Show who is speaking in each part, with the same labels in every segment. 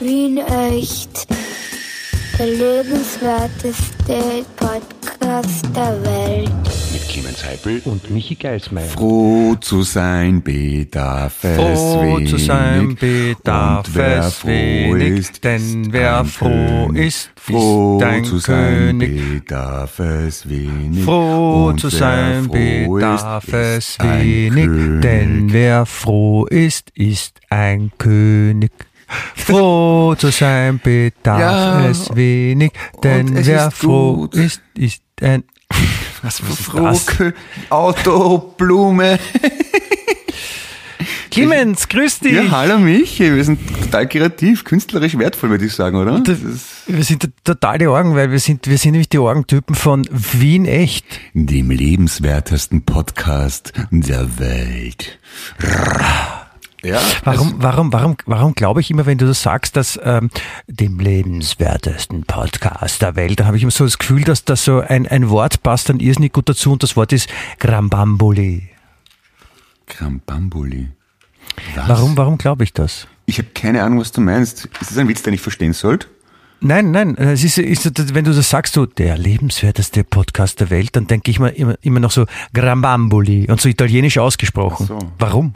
Speaker 1: Wien echt. Der lebenswerteste Podcast der Welt.
Speaker 2: Mit Clemens Heipel
Speaker 3: und Michi Geismeier.
Speaker 2: Froh zu sein bedarf es
Speaker 3: Froh
Speaker 2: wenig.
Speaker 3: zu sein bedarf
Speaker 2: und wer
Speaker 3: es
Speaker 2: froh
Speaker 3: wenig,
Speaker 2: ist,
Speaker 3: denn
Speaker 2: ist
Speaker 3: wer froh
Speaker 2: König.
Speaker 3: ist,
Speaker 2: froh
Speaker 3: ist ein
Speaker 2: zu sein
Speaker 3: König.
Speaker 2: bedarf es wenig.
Speaker 3: Froh
Speaker 2: und
Speaker 3: zu
Speaker 2: wer
Speaker 3: sein
Speaker 2: froh
Speaker 3: bedarf
Speaker 2: ist,
Speaker 3: es wenig,
Speaker 2: König.
Speaker 3: denn wer froh ist, ist ein König. Froh zu sein bedarf
Speaker 2: Ja,
Speaker 3: es wenig, denn
Speaker 2: es
Speaker 3: wer
Speaker 2: ist
Speaker 3: froh
Speaker 2: gut.
Speaker 3: ist, ist ein... Was, was ist
Speaker 2: Froh,
Speaker 3: das?
Speaker 2: Kö- Auto, Blume.
Speaker 3: Clemens, grüß dich!
Speaker 2: Ja, hallo Michi, wir sind total kreativ, künstlerisch wertvoll, würde ich sagen, oder?
Speaker 3: Das- Wir sind total die Orgen, weil wir sind, wir sind nämlich die Orgentypen von Wien echt.
Speaker 2: Dem lebenswertesten Podcast der Welt. Ja,
Speaker 3: Warum, warum, warum, warum glaube ich immer, wenn du das sagst, dass ähm, dem lebenswertesten Podcast der Welt, dann habe ich immer so das Gefühl, dass da so ein, ein Wort passt dann irrsinnig gut dazu und das Wort ist Grambambuli.
Speaker 2: Krambambuli. Was?
Speaker 3: Warum, warum glaube ich das?
Speaker 2: Ich habe keine Ahnung, was du meinst. Ist das ein Witz, den ich verstehen sollte?
Speaker 3: Nein, nein, es ist, ist, wenn du das sagst, so der lebenswerteste Podcast der Welt, dann denke ich mir immer, immer noch so Grambambuli und so italienisch ausgesprochen.
Speaker 2: So.
Speaker 3: Warum?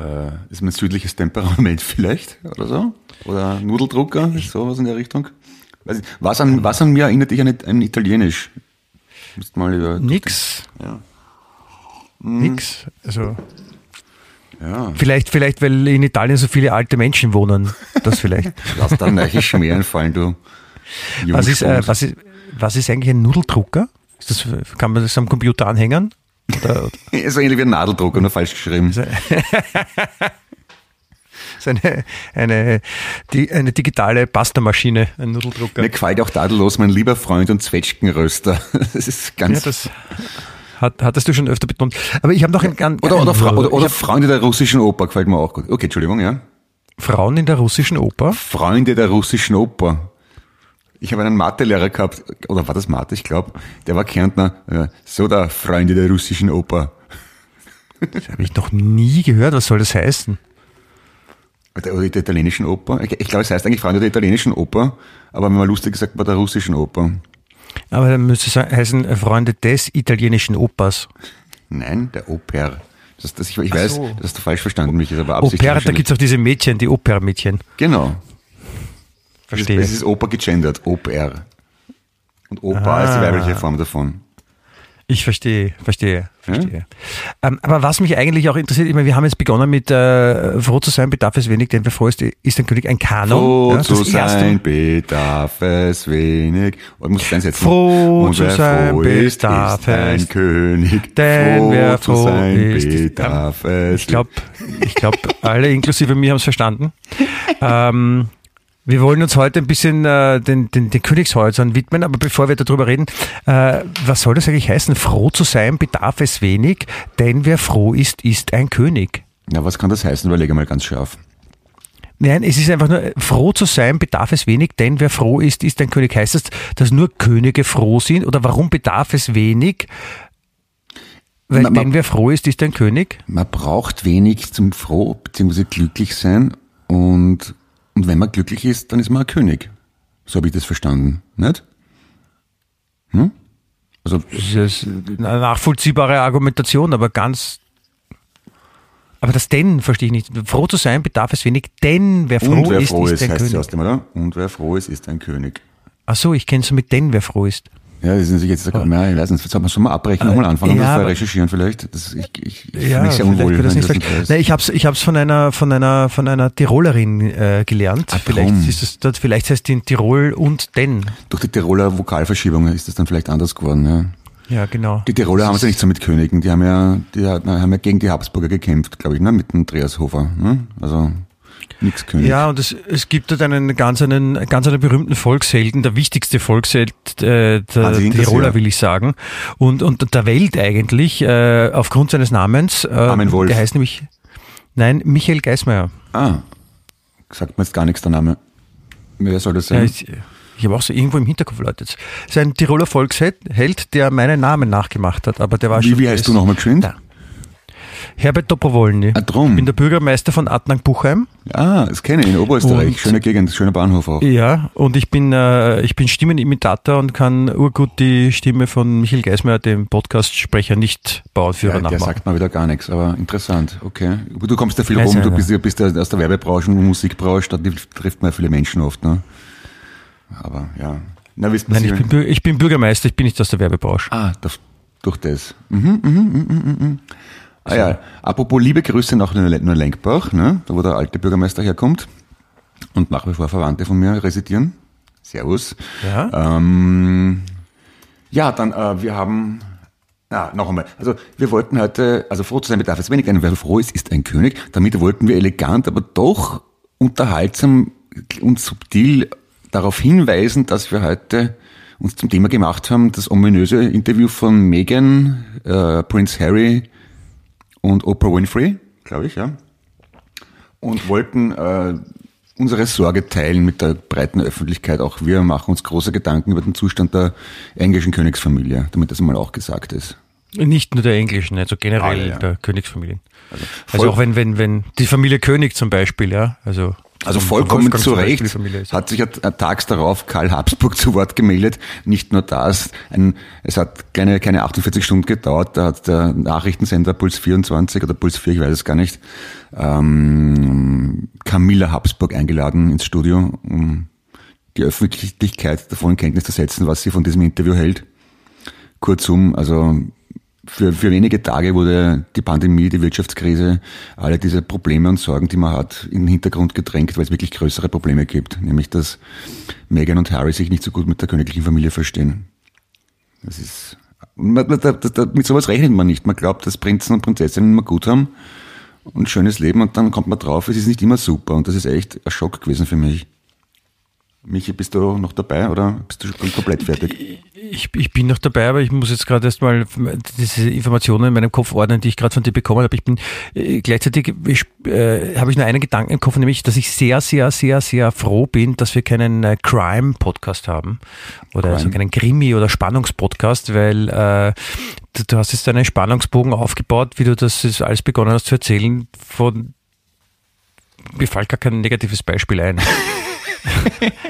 Speaker 2: Äh, ist mein südliches Temperament vielleicht oder so? Oder Nudeldrucker, sowas in der Richtung? Was, an, was an mir erinnert dich an, an Italienisch? Müsst mal über.
Speaker 3: Nix.
Speaker 2: Ja.
Speaker 3: Nix. Also
Speaker 2: Ja.
Speaker 3: vielleicht, vielleicht, weil in Italien so viele alte Menschen wohnen. Das vielleicht.
Speaker 2: Lass da neue Schmäh einfallen, du.
Speaker 3: was ist, äh, was ist, was ist eigentlich ein Nudeldrucker? Ist das, kann man das am Computer anhängen? Oder, oder
Speaker 2: so ähnlich wie ein Nadeldrucker, nur falsch geschrieben.
Speaker 3: ist eine, eine, die, eine digitale Pastamaschine, ein Nudeldrucker?
Speaker 2: Mir gefällt auch tadellos mein lieber Freund und Zwetschgenröster. Das ist
Speaker 3: Ja,
Speaker 2: ganz.
Speaker 3: das hat, hattest du schon öfter betont. Aber ich habe noch ein, ein,
Speaker 2: oder, oder, Fra oder, oder Freunde der russischen Oper gefällt mir auch gut. Okay, Entschuldigung, ja.
Speaker 3: Frauen in der russischen Oper.
Speaker 2: Freunde der russischen Oper. Ich habe einen Mathelehrer gehabt, oder war das Mathe, ich glaube, der war Kärntner. Ja, So da, Freunde der russischen Oper.
Speaker 3: Das habe ich noch nie gehört. Was soll das heißen?
Speaker 2: Oder oder der italienischen Oper. Ich, glaube, es heißt eigentlich Freunde der italienischen Oper, aber wenn man lustig gesagt bei der russischen Oper.
Speaker 3: Aber dann müsste es heißen äh, Freunde des italienischen Opers.
Speaker 2: Nein, der Oper. Das, das, ich ich weiß,
Speaker 3: so.
Speaker 2: das hast du falsch verstanden, mich ist aber absichtlich.
Speaker 3: Oper, da
Speaker 2: wahrscheinlich.
Speaker 3: gibt's auch diese Mädchen, die Opermädchen.
Speaker 2: Genau.
Speaker 3: Verstehe.
Speaker 2: Es ist Oper gegendert, Oper. Und Opa
Speaker 3: Ah.
Speaker 2: ist die weibliche Form davon.
Speaker 3: Ich verstehe, verstehe, verstehe. Ähm, aber was mich eigentlich auch interessiert, ich meine, wir haben jetzt begonnen mit äh, froh zu sein bedarf es wenig, denn wer froh ist, ist ein König, ein Kanon.
Speaker 2: Froh
Speaker 3: ja,
Speaker 2: zu sein bedarf es wenig. Und muss es einsetzen.
Speaker 3: Froh
Speaker 2: Und
Speaker 3: zu sein
Speaker 2: froh ist,
Speaker 3: bedarf
Speaker 2: ist ein
Speaker 3: es.
Speaker 2: König.
Speaker 3: Denn
Speaker 2: froh
Speaker 3: wer
Speaker 2: zu
Speaker 3: froh
Speaker 2: sein
Speaker 3: ist, ist-
Speaker 2: bedarf es.
Speaker 3: Ich glaube, ich glaub, alle inklusive mir haben es verstanden. Ähm, wir wollen uns heute ein bisschen äh, den, den, den Königshäusern widmen, aber bevor wir darüber reden, äh, was soll das eigentlich heißen? Froh zu sein bedarf es wenig, denn wer froh ist, ist ein König.
Speaker 2: Ja, was kann das heißen? Überlege mal ganz scharf.
Speaker 3: Nein, es ist einfach nur, froh zu sein bedarf es wenig, denn wer froh ist, ist ein König. Heißt das, dass nur Könige froh sind? Oder warum bedarf es wenig? Weil,
Speaker 2: Ma- ma-
Speaker 3: denn wer froh ist, ist ein König?
Speaker 2: Man braucht wenig zum froh bzw. glücklich sein und, und wenn man glücklich ist, dann ist man ein König. So habe ich das verstanden, nicht? Hm? Also,
Speaker 3: Das ist eine nachvollziehbare Argumentation, aber ganz. Aber das denn verstehe ich nicht. Froh zu sein bedarf es wenig, denn wer froh
Speaker 2: und wer
Speaker 3: ist,
Speaker 2: froh
Speaker 3: ist,
Speaker 2: ist,
Speaker 3: ein
Speaker 2: heißt es
Speaker 3: König.
Speaker 2: aus dem, oder? Und wer froh ist, ist ein König.
Speaker 3: Ach so, ich kenne es mit denn wer froh ist.
Speaker 2: Ja, das ist natürlich jetzt, ja, ich weiß nicht, soll man schon mal abbrechen, nochmal anfangen und
Speaker 3: ja, aber-
Speaker 2: recherchieren vielleicht? Das, ich ich, ich
Speaker 3: Ja,
Speaker 2: mich sehr unwohl,
Speaker 3: wird das nicht
Speaker 2: das.
Speaker 3: Nein, ich habe es ich hab's von einer von einer von einer Tirolerin äh, gelernt.
Speaker 2: Ah,
Speaker 3: vielleicht
Speaker 2: drum.
Speaker 3: ist es dort, vielleicht heißt die in Tirol und denn.
Speaker 2: Durch die Tiroler Vokalverschiebung ist das dann vielleicht anders geworden, ja.
Speaker 3: Ja, genau.
Speaker 2: Die Tiroler haben es ja nicht so mit Königen, die haben ja, die haben ja gegen die Habsburger gekämpft, glaube ich, ne, mit dem Andreas Hofer, ne? Also, nix König.
Speaker 3: Ja, und es, es gibt dort einen ganz einen ganz einen berühmten Volkshelden, der wichtigste Volksheld äh, der
Speaker 2: Ah,
Speaker 3: Tiroler,
Speaker 2: ja.
Speaker 3: will ich sagen. Und, und der Welt eigentlich, äh, aufgrund seines Namens. Äh,
Speaker 2: Armin Wolf.
Speaker 3: Der heißt nämlich, nein, Michael Geismeier.
Speaker 2: Ah, sagt mir jetzt gar nichts der Name. Wer soll das
Speaker 3: Ja,
Speaker 2: sein?
Speaker 3: ich ich habe auch so irgendwo im Hinterkopf Leute. Es ist ein Tiroler Volksheld, Held, der meinen Namen nachgemacht hat, aber der war
Speaker 2: wie,
Speaker 3: schon.
Speaker 2: wie heißt du nochmal geschwind?
Speaker 3: Ja. Herbert Dobrowolny.
Speaker 2: Ah, drum.
Speaker 3: Ich bin der Bürgermeister von Adnang-Buchheim.
Speaker 2: Ah, das kenne ich in Oberösterreich.
Speaker 3: Und-
Speaker 2: Schöne Gegend, schöner Bahnhof auch.
Speaker 3: Ja, und ich bin, äh, ich bin Stimmenimitator und kann urgut die Stimme von Michael Geismeier, dem Podcast-Sprecher, nicht Bauernführer
Speaker 2: Ja, der
Speaker 3: nachmachen.
Speaker 2: sagt mal wieder gar nichts, aber interessant, okay. Du kommst ja viel
Speaker 3: Weiß
Speaker 2: rum, du bist, ja- bist aus der Werbebranche und Musikbranche, da trifft man ja viele Menschen oft, ne? Aber ja. Na, wisst
Speaker 3: Nein, ich bin, ich bin Bürgermeister, ich bin nicht aus der Werbebranche.
Speaker 2: Ah, das, durch das. Mhm, mhm, mhm, mhm, mhm. Ah ja, apropos liebe Grüße nach Neulenkbach, ne? da wo der alte Bürgermeister herkommt und nach wie vor Verwandte von mir residieren. Servus.
Speaker 3: Ja?
Speaker 2: Ähm, ja, dann, äh, wir haben, ja, noch einmal. Also, wir wollten heute, also froh zu sein bedarf es wenig, ein, wer froh ist, ist ein König. Damit wollten wir elegant, aber doch unterhaltsam und subtil darauf hinweisen, dass wir heute uns zum Thema gemacht haben, das ominöse Interview von Meghan, äh, Prince Harry und Oprah Winfrey, glaube ich, ja. Und wollten äh, unsere Sorge teilen mit der breiten Öffentlichkeit. Auch wir machen uns große Gedanken über den Zustand der englischen Königsfamilie, damit das mal auch gesagt ist.
Speaker 3: Nicht nur der englischen, also generell
Speaker 2: Ah, ja.
Speaker 3: der Königsfamilien. Also,
Speaker 2: voll-
Speaker 3: auch wenn, wenn, wenn die Familie König zum Beispiel, ja, also.
Speaker 2: Also vollkommen zu Recht hat sich t- tags darauf Karl Habsburg zu Wort gemeldet. Nicht nur das, ein, es hat keine, keine 48 Stunden gedauert, da hat der Nachrichtensender Puls 24 oder Puls 4, ich weiß es gar nicht, ähm, Camilla Habsburg eingeladen ins Studio, um die Öffentlichkeit davon in Kenntnis zu setzen, was sie von diesem Interview hält. Kurzum, also für, für wenige Tage wurde die Pandemie, die Wirtschaftskrise, alle diese Probleme und Sorgen, die man hat, in den Hintergrund gedrängt, weil es wirklich größere Probleme gibt. Nämlich, dass Meghan und Harry sich nicht so gut mit der königlichen Familie verstehen. Das ist, man, da, da, mit sowas rechnet man nicht. Man glaubt, dass Prinzen und Prinzessinnen immer gut haben und schönes Leben und dann kommt man drauf, es ist nicht immer super und das ist echt ein Schock gewesen für mich. Michi, bist du noch dabei oder bist du schon komplett fertig?
Speaker 3: Ich, ich bin noch dabei, aber ich muss jetzt gerade erstmal diese Informationen in meinem Kopf ordnen, die ich gerade von dir bekommen habe. Ich bin äh, gleichzeitig ich, äh, habe ich nur einen Gedanken im Kopf, nämlich, dass ich sehr, sehr, sehr, sehr froh bin, dass wir keinen äh, Crime-Podcast haben oder also keinen Krimi- oder Spannungspodcast, weil äh, du, du hast jetzt einen Spannungsbogen aufgebaut, wie du das jetzt alles begonnen hast zu erzählen. Von mir fällt gar kein negatives Beispiel ein.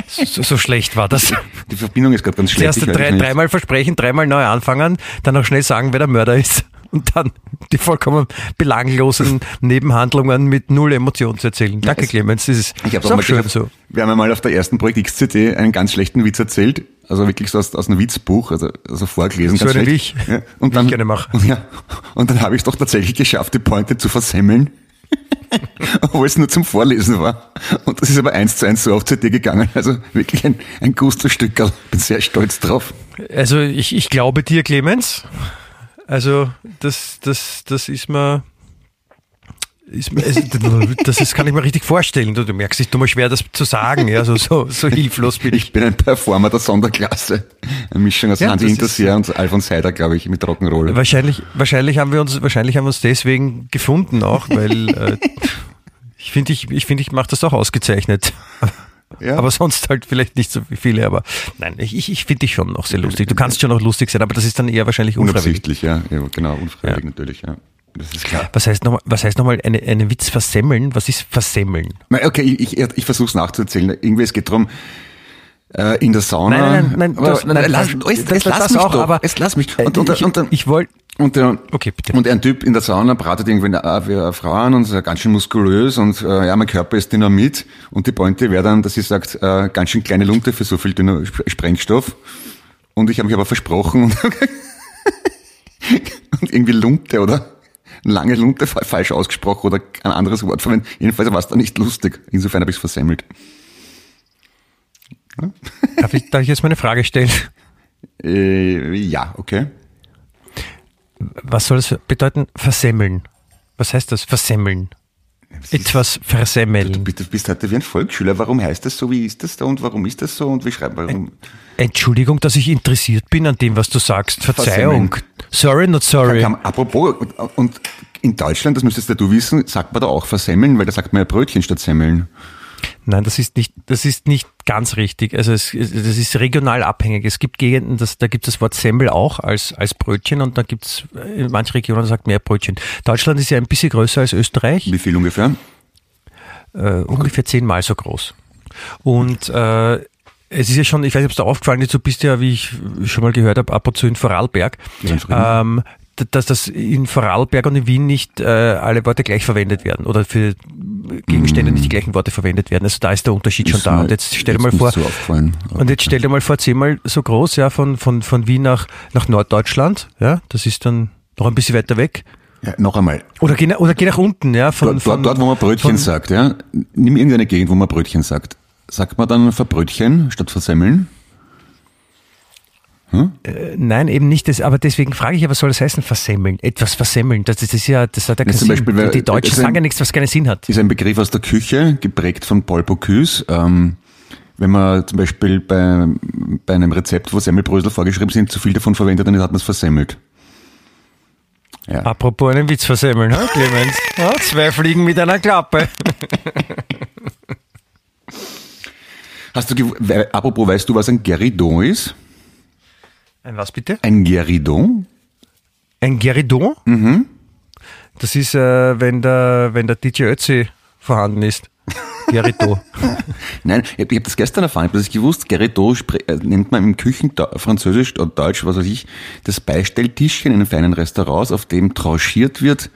Speaker 3: so, so schlecht war das.
Speaker 2: Die Verbindung ist gerade ganz schlecht.
Speaker 3: Zuerst drei, dreimal versprechen, dreimal neu anfangen, dann auch schnell sagen, wer der Mörder ist. Und dann die vollkommen belanglosen Nebenhandlungen mit null Emotion zu erzählen. Danke,
Speaker 2: es-
Speaker 3: Clemens. Das ist,
Speaker 2: Ich habe
Speaker 3: ist
Speaker 2: auch mal
Speaker 3: schön
Speaker 2: gesagt,
Speaker 3: so.
Speaker 2: wir haben einmal auf der ersten Projekt XCD einen ganz schlechten Witz erzählt, also wirklich so aus, aus einem Witzbuch, also, also vorgelesen.
Speaker 3: So einen wie ich,
Speaker 2: Ja, und dann,
Speaker 3: ich gerne mache.
Speaker 2: Und, ja, und dann habe ich es doch tatsächlich geschafft, die Pointe zu versemmeln. Obwohl es nur zum Vorlesen war. Und das ist aber eins zu eins so auf CD gegangen. Also wirklich ein, ein Gusto-Stückerl. Bin sehr stolz drauf.
Speaker 3: Also ich, ich glaube dir, Clemens. Also das, das, das ist mir... Ist, das ist, kann ich mir richtig vorstellen. Du, du merkst, ich tue mir schwer, das zu sagen. Ja, so, so, so hilflos bin ich.
Speaker 2: Ich bin ein Performer der Sonderklasse. Eine Mischung aus
Speaker 3: Ja,
Speaker 2: Hansi
Speaker 3: das
Speaker 2: Interseer und Alfons Heider, glaube ich, mit Rock'n'Roll.
Speaker 3: Wahrscheinlich, wahrscheinlich haben wir uns, wahrscheinlich haben wir uns deswegen gefunden auch, weil äh, ich finde, ich, ich finde, ich mache das auch ausgezeichnet.
Speaker 2: Ja.
Speaker 3: Aber sonst halt vielleicht nicht so viele, aber nein, ich, ich- ich finde dich schon noch sehr lustig. Du kannst schon noch lustig sein, aber das ist dann eher wahrscheinlich unfreiwillig.
Speaker 2: Unabsichtlich, ja. ja. Genau, unfreiwillig
Speaker 3: Ja.
Speaker 2: natürlich, ja. Das ist klar.
Speaker 3: Was heißt nochmal, was heißt nochmal eine, einen Witz versemmeln? Was ist versemmeln?
Speaker 2: Okay, ich, ich, ich versuche es nachzuerzählen. Irgendwie, es geht darum, äh, in der Sauna.
Speaker 3: Nein, nein, nein, das- nein,
Speaker 2: lass,
Speaker 3: das-
Speaker 2: es,
Speaker 3: das-
Speaker 2: es lass
Speaker 3: das
Speaker 2: mich
Speaker 3: auch,
Speaker 2: doch.
Speaker 3: aber-
Speaker 2: es lass mich.
Speaker 3: Äh,
Speaker 2: Und, und,
Speaker 3: ich
Speaker 2: und, und,
Speaker 3: ich wollte,
Speaker 2: und, der,
Speaker 3: Okay, bitte.
Speaker 2: und ein Typ in der Sauna bratet irgendwie eine, eine Frau an und ist ganz schön muskulös und äh, ja, mein Körper ist Dynamit. Und die Pointe wäre dann, dass sie sagt, äh, ganz schön kleine Lunte für so viel Dynam Sprengstoff. Und ich habe mich aber versprochen und, und irgendwie Lunte oder lange Lunte fa- falsch ausgesprochen oder ein anderes Wort verwendet. Jedenfalls war es dann nicht lustig. Insofern habe ich es versemmelt.
Speaker 3: darf ich, darf ich jetzt mal eine Frage stellen?
Speaker 2: Äh, ja, okay.
Speaker 3: Was soll das bedeuten? Versemmeln. Was heißt das? Versemmeln. Etwas
Speaker 2: Du
Speaker 3: versemmeln.
Speaker 2: bist, du bist heute wie ein Volksschüler. Warum heißt das so? Wie ist das da? Und warum ist das so? Und wie schreibt warum?
Speaker 3: Entschuldigung, dass ich interessiert bin an dem, was du sagst. Verzeihung. Sorry, not sorry.
Speaker 2: Kann, apropos, und, in Deutschland, das müsstest ja du wissen, sagt man da auch versemmeln, weil da sagt man ja Brötchen statt Semmeln.
Speaker 3: Nein, das ist nicht, das ist nicht ganz richtig. Also es, das ist regional abhängig. Es gibt Gegenden, das, da gibt es das Wort Semmel auch als, als Brötchen und da gibt es in manchen Regionen sagt mehr Brötchen. Deutschland ist ja ein bisschen größer als Österreich,
Speaker 2: Wie viel ungefähr?
Speaker 3: äh, ungefähr zehnmal so groß. Und äh, es ist ja schon, ich weiß nicht, ob es da aufgefallen ist, du bist ja, wie ich schon mal gehört habe, ab und zu in Vorarlberg.
Speaker 2: Ja.
Speaker 3: Ähm, dass das in Vorarlberg und in Wien nicht äh, alle Worte gleich verwendet werden oder für Gegenstände nicht die gleichen Worte verwendet werden. Also da ist der Unterschied schon
Speaker 2: Ist
Speaker 3: da.
Speaker 2: mir
Speaker 3: Und jetzt stell dir mal vor,
Speaker 2: So
Speaker 3: und jetzt stell dir mal vor, zehnmal so groß, ja, von, von, von Wien nach, nach Norddeutschland, ja, das ist dann noch ein bisschen weiter weg.
Speaker 2: ja, noch einmal.
Speaker 3: Oder geh, nach- oder geh nach unten, ja, von,
Speaker 2: Dort,
Speaker 3: von,
Speaker 2: dort, dort, wo man Brötchen
Speaker 3: von-
Speaker 2: sagt, ja. Nimm irgendeine Gegend, wo man Brötchen sagt. Sagt man dann Verbrötchen statt Versemmeln?
Speaker 3: Äh, Nein, eben nicht. Das, aber deswegen frage ich ja, was soll das heißen, versemmeln? Etwas versemmeln. Das, das ist ja, das hat ja keinen Sinn.
Speaker 2: Beispiel,
Speaker 3: die Deutschen
Speaker 2: ein-
Speaker 3: sagen ja nichts, was keinen Sinn hat.
Speaker 2: ist ein Begriff aus der Küche, geprägt von Paul Bocuse. Ähm, wenn man zum Beispiel bei, bei einem Rezept, wo Semmelbrösel vorgeschrieben sind, zu viel davon verwendet, dann hat man es versemmelt. Ja.
Speaker 3: Apropos einen Witz versemmeln, ha, Clemens? Ja, zwei Fliegen mit einer Klappe.
Speaker 2: Hast du, we- apropos, weißt du, was ein Guéridon ist?
Speaker 3: Ein was bitte?
Speaker 2: Ein Guéridon?
Speaker 3: Ein Guéridon? Mhm. Das ist, äh, wenn der, wenn der DJ Ötzi vorhanden ist. Guéridon.
Speaker 2: Nein, ich habe hab das gestern erfahren, ich habe das gewusst. Spre- äh, nennt man im Küchen Französisch oder Deutsch, was weiß ich, das Beistelltischchen in einem feinen Restaurants, auf dem tranchiert wird,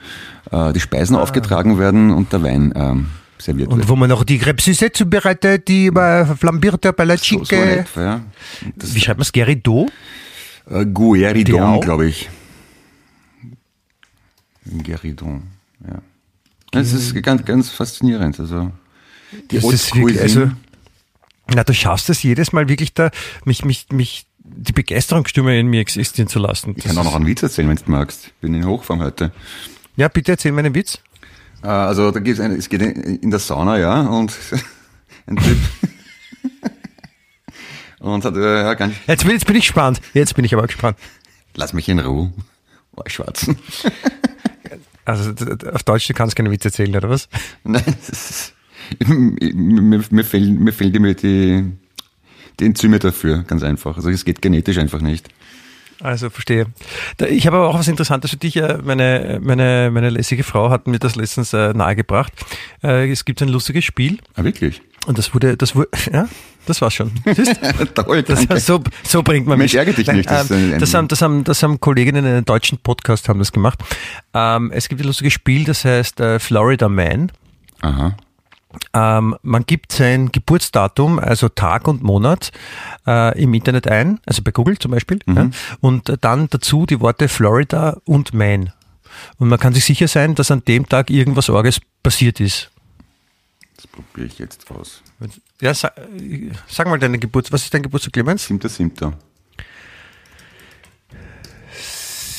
Speaker 2: äh, die Speisen aufgetragen werden und der Wein ähm, serviert
Speaker 3: Und
Speaker 2: wird.
Speaker 3: wo man noch die Crêpes zubereitet, die äh, flambierte
Speaker 2: So, so in etwa, ja.
Speaker 3: Wie schreibt man es? Guéridon?
Speaker 2: äh, Guéridon,
Speaker 3: Diao?
Speaker 2: glaube ich. Guéridon, ja. Das ist ganz, ganz faszinierend. Also, die
Speaker 3: Das ist wirklich, also, na, du schaffst es jedes Mal wirklich da, mich, mich, mich, die Begeisterungsstimme in mir existieren zu lassen.
Speaker 2: ich
Speaker 3: Das
Speaker 2: kann auch noch einen Witz erzählen, wenn du magst. Bin in Hochform heute.
Speaker 3: Ja, bitte erzähl mir einen Witz.
Speaker 2: Äh, Also da gibt's eine, es geht in der Sauna, ja, und ein Typ und hat äh, ja ganz
Speaker 3: Jetzt bin, jetzt bin ich gespannt. Jetzt bin ich aber gespannt.
Speaker 2: lass mich in Ruhe. Oh, Schwarzen.
Speaker 3: Also auf Deutsch, du kannst keine Witze erzählen, oder was?
Speaker 2: Nein, ist, mir, mir, fehlen, mir fehlen die, die Enzyme dafür, ganz einfach. Also es geht genetisch einfach nicht.
Speaker 3: Also verstehe. Ich habe aber auch was Interessantes für dich. äh, Meine, meine, meine lässige Frau hat mir das letztens äh, nahegebracht. Äh, es gibt ein lustiges Spiel
Speaker 2: Ah, wirklich?
Speaker 3: und das wurde, das wurde, ja, das war's schon. Siehst?
Speaker 2: Toll,
Speaker 3: Das, so, so bringt man
Speaker 2: Mensch,
Speaker 3: mich.
Speaker 2: ärgere dich nicht, das
Speaker 3: ähm, das, haben, das, haben, das haben Kolleginnen in einem deutschen Podcast haben das gemacht. Ähm, es gibt ein lustiges Spiel, das heißt äh, Florida Man.
Speaker 2: Aha.
Speaker 3: Ähm, man gibt sein Geburtsdatum, also Tag und Monat, äh, im Internet ein, also bei Google zum Beispiel, ja, und dann dazu die Worte Florida und Man. Und man kann sich sicher sein, dass an dem Tag irgendwas Orges passiert ist.
Speaker 2: Das probiere ich jetzt aus.
Speaker 3: Ja, sag, sag mal deine Geburt, was ist dein Geburtstag, Clemens?
Speaker 2: Siebter, siebter.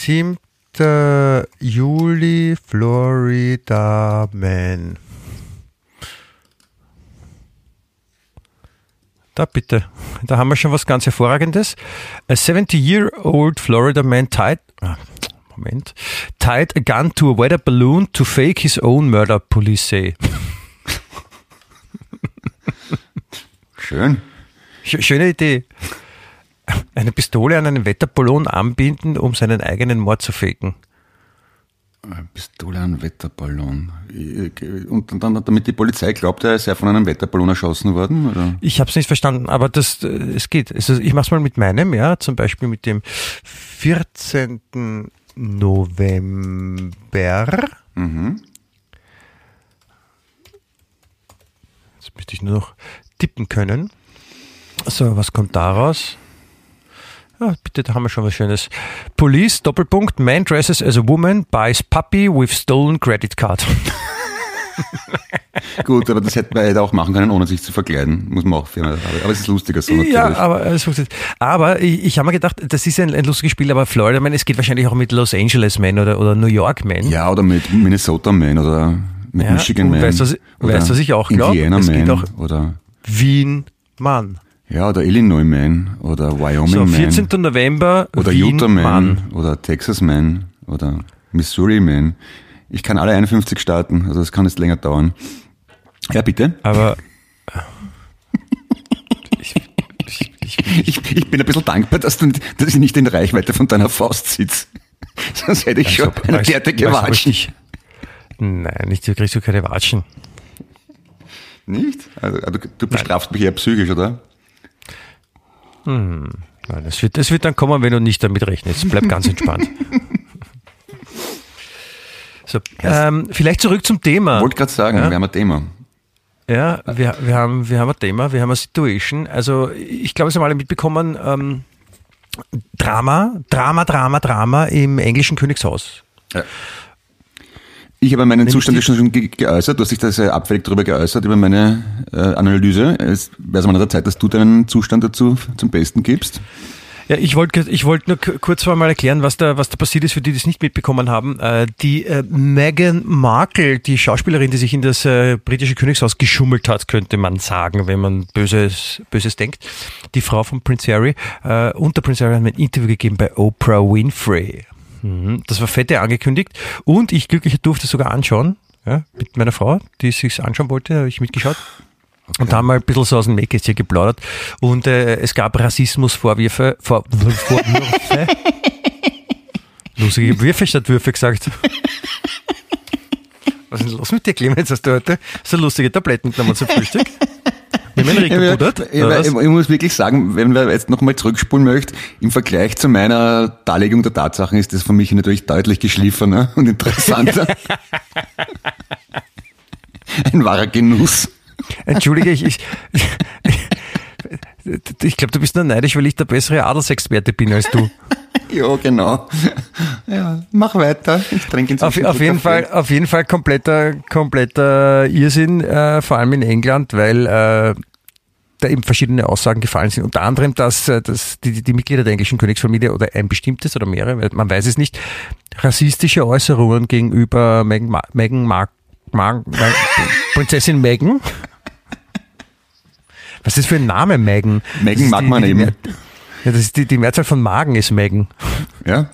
Speaker 3: 7. Juli, Florida Man. Da bitte. Da haben wir schon was ganz Hervorragendes. A 70-year-old Florida man tied, ah, Moment, tied a gun to a weather balloon to fake his own murder, police say.
Speaker 2: Schön.
Speaker 3: Sch- Schöne Idee. Eine Pistole an einen Wetterballon anbinden, um seinen eigenen Mord zu faken.
Speaker 2: Pistole an Wetterballon. Und dann, damit die Polizei glaubt, er sei von einem Wetterballon erschossen worden? Oder?
Speaker 3: Ich habe es nicht verstanden, aber das, äh, es geht. Also ich mache es mal mit meinem, ja, zum Beispiel mit dem 14. November.
Speaker 2: Mhm.
Speaker 3: Jetzt müsste ich nur noch tippen können. So, was kommt daraus? Ja, bitte, da haben wir schon was Schönes. Police, Doppelpunkt, man dresses as a woman, buys puppy with stolen credit card.
Speaker 2: Gut, aber das hätte man hätte auch machen können, ohne sich zu verkleiden. Muss man auch aber, es ist lustiger so natürlich.
Speaker 3: Ja, aber, es funktioniert. aber ich, ich habe mir gedacht, das ist ein, ein lustiges Spiel, aber Florida Man, es geht wahrscheinlich auch mit Los Angeles Man oder, oder New York Man.
Speaker 2: Ja, oder mit Minnesota Man oder mit
Speaker 3: Ja,
Speaker 2: Michigan Man.
Speaker 3: weißt du, was weißt was ich auch glaub?
Speaker 2: Indiana Man
Speaker 3: auch-
Speaker 2: oder,
Speaker 3: Wien Man.
Speaker 2: Ja, oder Illinois Man oder Wyoming
Speaker 3: so, 14. Man. November.
Speaker 2: Oder
Speaker 3: Wien
Speaker 2: Utah Man,
Speaker 3: Man
Speaker 2: oder Texas Man oder Missouri Man. Ich kann alle 51 starten, also das kann jetzt länger dauern. Ja, bitte.
Speaker 3: Aber
Speaker 2: ich, ich, ich, ich, bin ein bisschen dankbar, dass, du, dass ich nicht in Reichweite von deiner Faust sitze. Sonst hätte ich also,
Speaker 3: schon
Speaker 2: eine
Speaker 3: als,
Speaker 2: derartige Watschen.
Speaker 3: Nicht, nein, nicht, du kriegst du keine Watschen.
Speaker 2: Nicht? Also, du, du bestrafst nein. mich eher psychisch, oder?
Speaker 3: Nein, das wird, das wird dann kommen, wenn du nicht damit rechnest. Bleib ganz entspannt. So, ähm, vielleicht zurück zum Thema.
Speaker 2: Wollte gerade sagen,
Speaker 3: Ja.
Speaker 2: wir haben ein Thema.
Speaker 3: Ja, wir, wir, haben, wir haben ein Thema, wir haben eine Situation. Also ich glaube, Sie haben alle mitbekommen, ähm, Drama, Drama, Drama, Drama im englischen Königshaus.
Speaker 2: Ich habe meinen
Speaker 3: Nämlich
Speaker 2: Zustand schon schon ge geäußert, du hast dich da sehr abfällig darüber geäußert, über meine äh, Analyse. Es wäre es mal an der Zeit, dass du deinen Zustand dazu zum Besten gibst.
Speaker 3: Ja, ich wollte ich wollte nur kurz mal erklären, was da, was da passiert ist, für die, die es nicht mitbekommen haben. Äh, die äh, Meghan Markle, die Schauspielerin, die sich in das äh, britische Königshaus geschummelt hat, könnte man sagen, wenn man Böses, Böses denkt. Die Frau von Prince Harry äh, und der Prince Harry haben ein Interview gegeben bei Oprah Winfrey. Mhm. Das war fette angekündigt und ich glücklicher durfte es sogar anschauen. Ja, mit meiner Frau, die es sich anschauen wollte, habe ich mitgeschaut. Und da haben wir ein bisschen so aus dem Nähkästchen geplaudert. Und äh, es gab Rassismusvorwürfe. Vor, Vorwürfe. Lustige Würfe statt Würfe gesagt. Was ist denn los mit dir, Clemens? Hast du heute so lustige Tabletten genommen zum Frühstück? Rico pudert?
Speaker 2: ich, ich, ich muss wirklich sagen, wenn wir jetzt nochmal zurückspulen möchte, im Vergleich zu meiner Darlegung der Tatsachen ist das für mich natürlich deutlich geschliffener und interessanter. Ein wahrer Genuss.
Speaker 3: Entschuldige, ich, ich, ich glaube, du bist nur neidisch, weil ich der bessere Adelsexperte bin als du.
Speaker 2: Ja, genau. Ja, mach weiter. Ich trinke
Speaker 3: Auf,
Speaker 2: inzwischen
Speaker 3: auf jeden
Speaker 2: Kaffee.
Speaker 3: Fall, auf jeden Fall kompletter, kompletter Irrsinn, äh, vor allem in England, weil äh, da eben verschiedene Aussagen gefallen sind. Unter anderem, dass, äh, dass die, die Mitglieder der englischen Königsfamilie oder ein bestimmtes oder mehrere, man weiß es nicht, rassistische Äußerungen gegenüber Meghan, Ma- Meghan Mark, Mark, Mark, Prinzessin Meghan. Was ist das für ein Name, Meghan?
Speaker 2: Meghan
Speaker 3: Das ist
Speaker 2: mag
Speaker 3: die-
Speaker 2: man
Speaker 3: die,
Speaker 2: eben.
Speaker 3: Ja, das ist die, die Mehrzahl von Magen ist Meghan.
Speaker 2: Ja,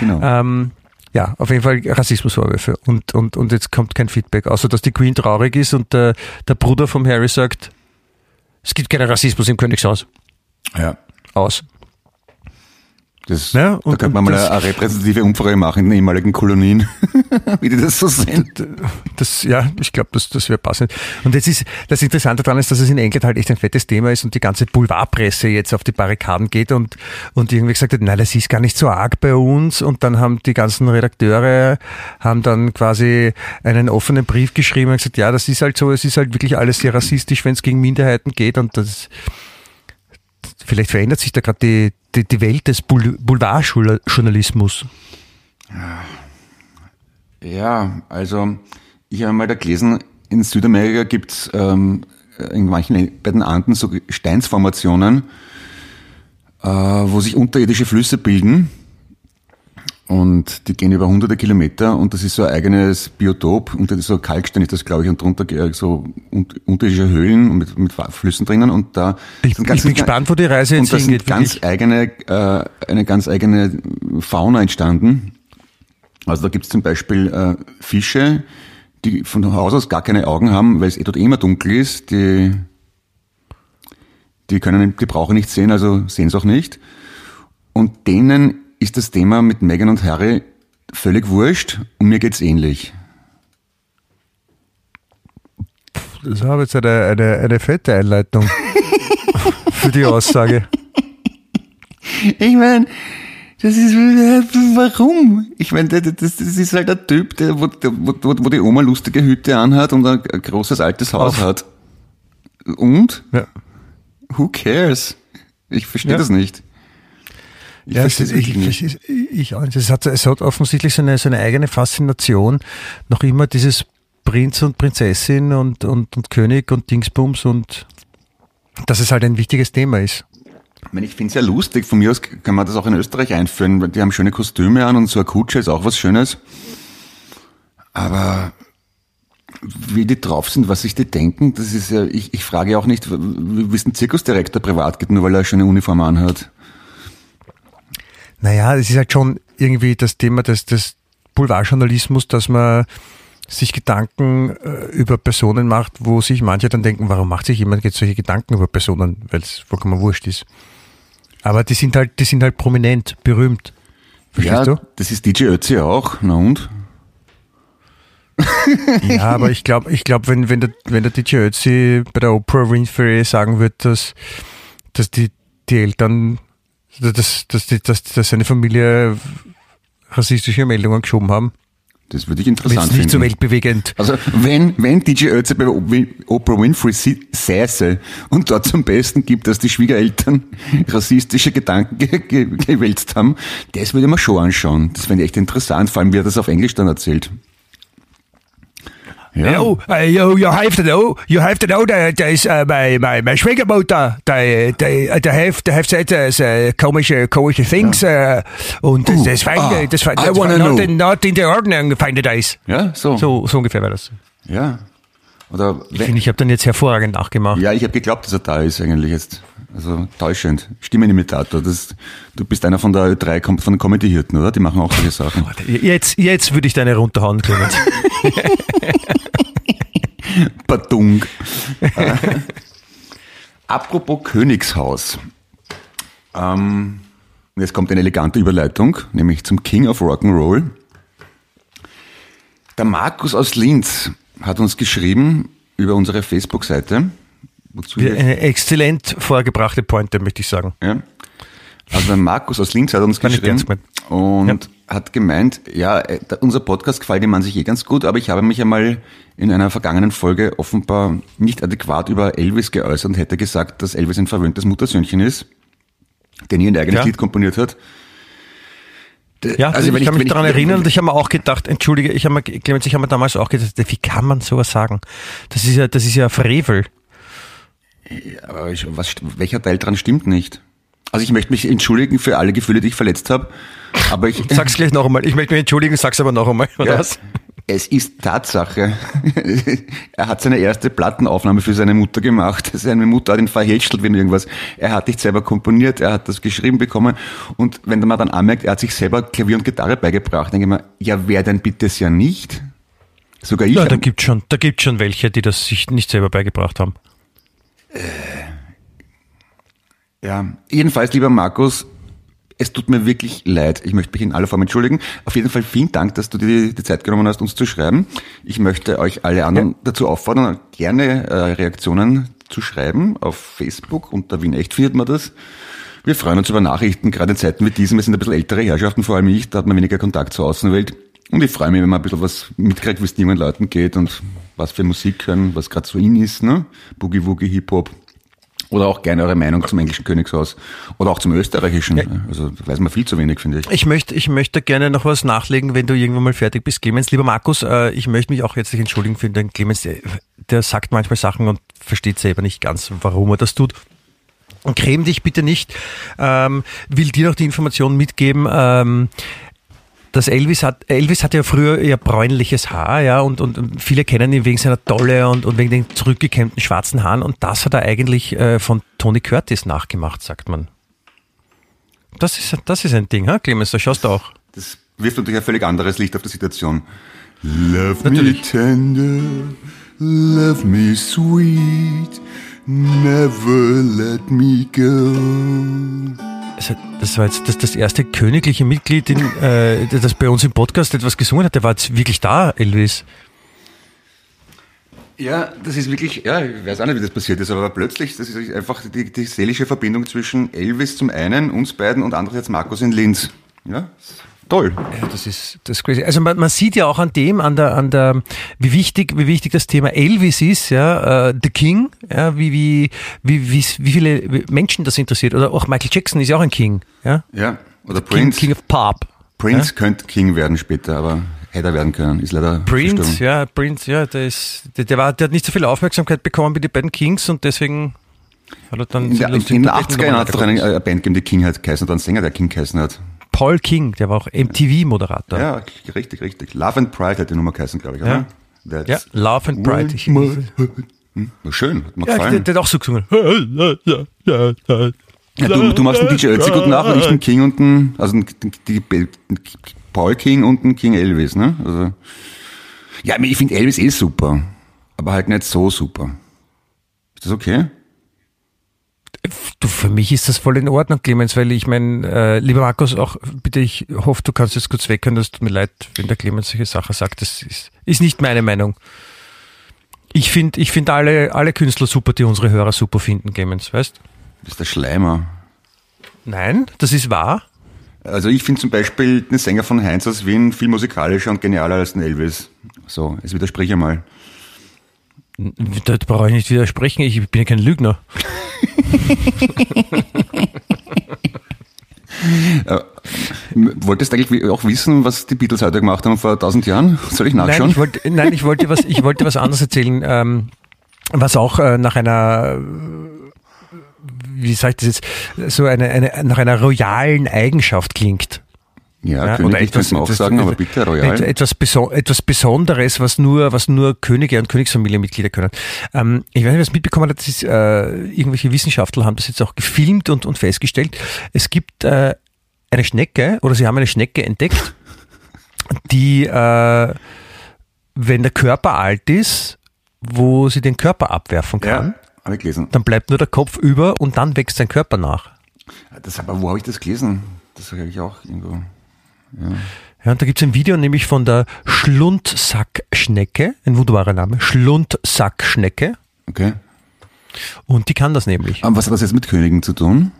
Speaker 2: genau.
Speaker 3: Ähm, ja, auf jeden Fall Rassismusvorwürfe. Und, und, und jetzt kommt kein Feedback, außer dass die Queen traurig ist und der, der Bruder vom Harry sagt, es gibt keinen Rassismus im Königshaus.
Speaker 2: ja.
Speaker 3: Aus.
Speaker 2: Das, da
Speaker 3: und-
Speaker 2: könnte man mal
Speaker 3: das-
Speaker 2: eine repräsentative Umfrage machen in den ehemaligen Kolonien, wie die das so sehen.
Speaker 3: Das, ja, ich glaube, das, das wäre passend. Und jetzt ist, das Interessante daran ist, dass es in England halt echt ein fettes Thema ist und die ganze Boulevardpresse jetzt auf die Barrikaden geht und, und irgendwie gesagt hat, nein, das ist gar nicht so arg bei uns. Und dann haben die ganzen Redakteure, haben dann quasi einen offenen Brief geschrieben und gesagt, ja, das ist halt so, es ist halt wirklich alles sehr rassistisch, wenn es gegen Minderheiten geht und das, vielleicht verändert sich da gerade die, die, die Welt des Boul- Boulevardjournalismus.
Speaker 2: Ja, also ich habe mal da gelesen, in Südamerika gibt's ähm, in manchen bei den Anden so Steinsformationen, äh, wo sich unterirdische Flüsse bilden. Und die gehen über hunderte Kilometer und das ist so ein eigenes Biotop. Und das ist so Kalkstein ist das, glaube ich, und drunter so un- unterirdische Höhlen mit, mit Flüssen drinnen. Und da
Speaker 3: Ich,
Speaker 2: sind
Speaker 3: ich bin gespannt, wo die Reise
Speaker 2: und
Speaker 3: jetzt
Speaker 2: sind
Speaker 3: hingeht.
Speaker 2: ganz
Speaker 3: wirklich.
Speaker 2: eigene, äh, eine ganz eigene Fauna entstanden. Also da gibt's zum Beispiel äh, Fische, die von Haus aus gar keine Augen haben, weil es eh dort immer dunkel ist. Die, die können, die brauchen nicht sehen, also sehen es auch nicht. Und denen ist das Thema mit Meghan und Harry völlig wurscht und mir geht's ähnlich.
Speaker 3: Das habe jetzt eine, eine, eine fette Einleitung für die Aussage.
Speaker 2: Ich meine, das ist, warum? Ich meine, das, das ist halt ein Typ, der, wo, wo, wo die Oma lustige Hüte anhat und ein, ein großes altes Haus
Speaker 3: Auf.
Speaker 2: hat. Und?
Speaker 3: Ja.
Speaker 2: Who cares? Ich verstehe
Speaker 3: Ja.
Speaker 2: das nicht. Ich
Speaker 3: Ja, es,
Speaker 2: verstehe
Speaker 3: ist, ich,
Speaker 2: wirklich nicht.
Speaker 3: ich, ich, auch nicht. es, hat, es hat offensichtlich so eine, so eine eigene Faszination, noch immer dieses Prinz und Prinzessin und, und, und König und Dingsbums und dass es halt ein wichtiges Thema ist.
Speaker 2: Ich, meine, ich finde es ja lustig. Von mir aus kann man das auch in Österreich einführen, weil die haben schöne Kostüme an und so eine Kutsche ist auch was Schönes. Aber wie die drauf sind, was sich die denken, das ist ja, ich, ich frage auch nicht, wie wie es ein Zirkusdirektor privat geht, nur weil er eine schöne Uniform anhat.
Speaker 3: Naja, es ist halt schon irgendwie das Thema des, des Boulevardjournalismus, dass man sich Gedanken äh, über Personen macht, wo sich manche dann denken, warum macht sich jemand jetzt solche Gedanken über Personen, weil es vollkommen wurscht ist. Aber die sind halt, die sind halt prominent, berühmt. Verstehst
Speaker 2: ja,
Speaker 3: du?
Speaker 2: das ist DJ Ötzi auch. Na und?
Speaker 3: Ja, aber ich glaube, ich glaub, wenn, wenn, der, wenn der DJ Ötzi bei der Oprah Winfrey sagen wird, dass, dass die, die Eltern, dass, dass, die, dass, dass seine Familie rassistische Meldungen geschoben haben,
Speaker 2: Das würde ich interessant
Speaker 3: es nicht so
Speaker 2: finden.
Speaker 3: weltbewegend.
Speaker 2: Also wenn, wenn DJ Ötzi bei Oprah Winfrey säße und dort zum Besten gibt, dass die Schwiegereltern rassistische Gedanken ge ge gewälzt haben, das würde mir schon anschauen. Das fände ich echt interessant, vor allem wie er das auf Englisch dann erzählt. Ja.
Speaker 3: Oh, uh, you, you have to know, you have to know that there's uh, my, my, my Schwiegermutter, die, die, die have, die have said uh, so komische, komische things, uh, und
Speaker 2: Uh,
Speaker 3: das find,
Speaker 2: ah,
Speaker 3: das find,
Speaker 2: I
Speaker 3: das
Speaker 2: wanna
Speaker 3: not, in, not in the Ordnung, find it nice.
Speaker 2: Ja, so.
Speaker 3: So, so ungefähr war das.
Speaker 2: Ja. Oder
Speaker 3: Ich finde, ich habe dann jetzt hervorragend nachgemacht.
Speaker 2: Ja, ich habe geglaubt, dass er da ist eigentlich jetzt. Also täuschend. Stimmenimitator. Das, du bist einer von der Ö3, kom- von den Comedy-Hirten, oder? Die machen auch solche Sachen.
Speaker 3: Jetzt, jetzt würde ich deine runterhauen, Clemens.
Speaker 2: Badung. Äh, Apropos Königshaus. Ähm, jetzt kommt eine elegante Überleitung, nämlich zum King of Rock'n'Roll. Der Markus aus Linz hat uns geschrieben über unsere Facebook-Seite. Wozu wir
Speaker 3: Eine exzellent vorgebrachte Pointe, möchte ich sagen.
Speaker 2: Ja. Also der Markus aus Linz hat uns
Speaker 3: ich
Speaker 2: geschrieben und hat gemeint, ja, äh, unser Podcast gefällt ihm an sich eh ganz gut, aber ich habe mich einmal in einer vergangenen Folge offenbar nicht adäquat über Elvis geäußert und hätte gesagt, dass Elvis ein verwöhntes Muttersöhnchen ist, der nie ein eigenes
Speaker 3: Ja.
Speaker 2: Lied komponiert hat.
Speaker 3: Ja,
Speaker 2: also
Speaker 3: ich
Speaker 2: wenn
Speaker 3: kann mich daran erinnern und ich habe mir auch gedacht, entschuldige, ich habe mir, Clemens, ich habe mir damals auch gedacht, wie kann man sowas sagen? Das ist ja, das ist ja Frevel.
Speaker 2: Aber ich, was, welcher Teil dran stimmt nicht? Also ich möchte mich entschuldigen für alle Gefühle, die ich verletzt habe, aber ich...
Speaker 3: Sag's gleich noch einmal. Ich möchte mich entschuldigen, sag's aber noch einmal,
Speaker 2: Ja,
Speaker 3: was?
Speaker 2: Es ist Tatsache. er hat seine erste Plattenaufnahme für seine Mutter gemacht. Seine Mutter hat ihn verhätschelt wegen irgendwas. Er hat nicht selber komponiert, er hat das geschrieben bekommen. Und wenn man dann anmerkt, er hat sich selber Klavier und Gitarre beigebracht, denke ich mir, ja, wer denn bitte es ja nicht? Sogar ich.
Speaker 3: Ja, da gibt's schon, da gibt's schon welche, die das sich nicht selber beigebracht haben.
Speaker 2: Ja, jedenfalls, lieber Markus, es tut mir wirklich leid. Ich möchte mich in aller Form entschuldigen. Auf jeden Fall vielen Dank, dass du dir die, Zeit genommen hast, uns zu schreiben. Ich möchte euch alle anderen dazu auffordern, gerne äh, Reaktionen zu schreiben auf Facebook. Unter Wien Echt findet man das. Wir freuen uns über Nachrichten, gerade in Zeiten wie diesen. Wir sind ein bisschen ältere Herrschaften, vor allem ich, da hat man weniger Kontakt zur Außenwelt. Und ich freue mich, wenn man ein bisschen was mitkriegt, wie es den jungen Leuten geht und was für Musik hören, was gerade so in ist, ne? Boogie Woogie, Hip-Hop. Oder auch gerne eure Meinung zum englischen Königshaus. Oder auch zum österreichischen. Also da weiß man viel zu wenig, finde ich.
Speaker 3: Ich möchte, ich möchte gerne noch was nachlegen, wenn du irgendwann mal fertig bist, Clemens. Lieber Markus, äh, ich möchte mich auch jetzt entschuldigen für den Clemens. Der, der sagt manchmal Sachen und versteht selber nicht ganz, warum er das tut. Und creme dich bitte nicht. Ähm, will dir noch die Information mitgeben. Ähm, dass Elvis hat, Elvis hatte ja früher eher bräunliches Haar, ja, und, und, viele kennen ihn wegen seiner Dolle und, und wegen den zurückgekämmten schwarzen Haaren und das hat er eigentlich äh, von Tony Curtis nachgemacht, sagt man. Das ist, das ist ein Ding, ha, Clemens, da schaust du auch.
Speaker 2: Das wirft natürlich ein völlig anderes Licht auf die Situation. Love
Speaker 3: Natürlich.
Speaker 2: me tender, love me sweet, never let me go.
Speaker 3: Also, das war jetzt das, das erste königliche Mitglied, in, äh, das bei uns im Podcast etwas gesungen hat. Der war jetzt wirklich da, Elvis.
Speaker 2: Ja, das ist wirklich, ja, ich weiß auch nicht, wie das passiert ist, aber plötzlich, das ist einfach die, die seelische Verbindung zwischen Elvis zum einen, uns beiden und andererseits Markus in Linz. Ja, toll.
Speaker 3: Ja, das ist das ist crazy. Also man, man sieht ja auch an dem, an der, an der, wie wichtig, wie wichtig das Thema Elvis ist, ja, äh, The King, ja, wie, wie, wie, wie, wie viele Menschen das interessiert. Oder auch Michael Jackson ist ja auch ein King, ja.
Speaker 2: Ja, oder
Speaker 3: King,
Speaker 2: Prince.
Speaker 3: King of Pop.
Speaker 2: Prince könnte King werden später, aber hätte er werden können, ist leider
Speaker 3: Prince,
Speaker 2: verstorben.
Speaker 3: ja, Prince, ja, der ist, der, der war, der hat nicht so viel Aufmerksamkeit bekommen wie die beiden Kings und deswegen hat er dann
Speaker 2: In, der, in
Speaker 3: lustig-
Speaker 2: den 80er Jahren hat es doch eine, eine Band gegeben, die King hat geheißen, oder einen Sänger, der King geheißen hat.
Speaker 3: Paul King, der war auch MTV-Moderator.
Speaker 2: Ja, richtig, richtig. Love and Pride hat die Nummer geheißen, glaube ich, oder?
Speaker 3: Ja, Love and Pride. Ich.
Speaker 2: Hm, schön, hat mir
Speaker 3: ja, der,
Speaker 2: gefallen.
Speaker 3: der hat auch so gesungen.
Speaker 2: Ja, du, du machst den DJ Ötzi gut nach und ich den King und den, also den, den, die, den Paul King und den King Elvis, ne? Also, ja, ich finde Elvis eh super, aber halt nicht so super. Ist das okay?
Speaker 3: Du, für mich ist das voll in Ordnung, Clemens, weil ich meine, äh, lieber Markus, auch bitte, ich hoffe, du kannst jetzt kurz weghören, das tut mir leid, wenn der Clemens solche Sachen sagt, das ist, ist nicht meine Meinung. Ich finde ich find alle, alle Künstler super, die unsere Hörer super finden, Clemens, weißt?
Speaker 2: Das ist der Schleimer.
Speaker 3: Nein, das ist wahr.
Speaker 2: Also ich finde zum Beispiel den Sänger von Heinz aus Wien viel musikalischer und genialer als den Elvis. So, jetzt widerspreche mal.
Speaker 3: Da brauche ich nicht widersprechen, ich bin ja kein Lügner.
Speaker 2: Äh, wolltest du eigentlich auch wissen, was die Beatles heute gemacht haben vor tausend Jahren? Soll ich nachschauen?
Speaker 3: Nein, ich wollte, nein, ich wollte was, ich wollte was anderes erzählen, ähm, was auch äh, nach einer wie sage ich das jetzt, so eine, eine nach einer royalen Eigenschaft klingt.
Speaker 2: Ja, ja Königlich könnte man auch sagen, aber bitte royal.
Speaker 3: Etwas, etwas Besonderes, was nur, was nur Könige und Königsfamilienmitglieder können. Ähm, ich weiß nicht, was mitbekommen hat, das ist, äh, irgendwelche Wissenschaftler haben das jetzt auch gefilmt und, und festgestellt. Es gibt äh, eine Schnecke, oder sie haben eine Schnecke entdeckt, die, äh, wenn der Körper alt ist, wo sie den Körper abwerfen kann. Ja
Speaker 2: habe ich gelesen.
Speaker 3: Dann bleibt nur der Kopf über und dann wächst sein Körper nach.
Speaker 2: Das, aber wo habe ich das gelesen? Das habe ich auch irgendwo.
Speaker 3: Ja. Ja, und da gibt es ein Video nämlich von der Schlundsackschnecke, ein wunderbarer Name, Schlundsackschnecke.
Speaker 2: Okay.
Speaker 3: Und die kann das nämlich.
Speaker 2: Aber was hat das jetzt mit Königen zu tun?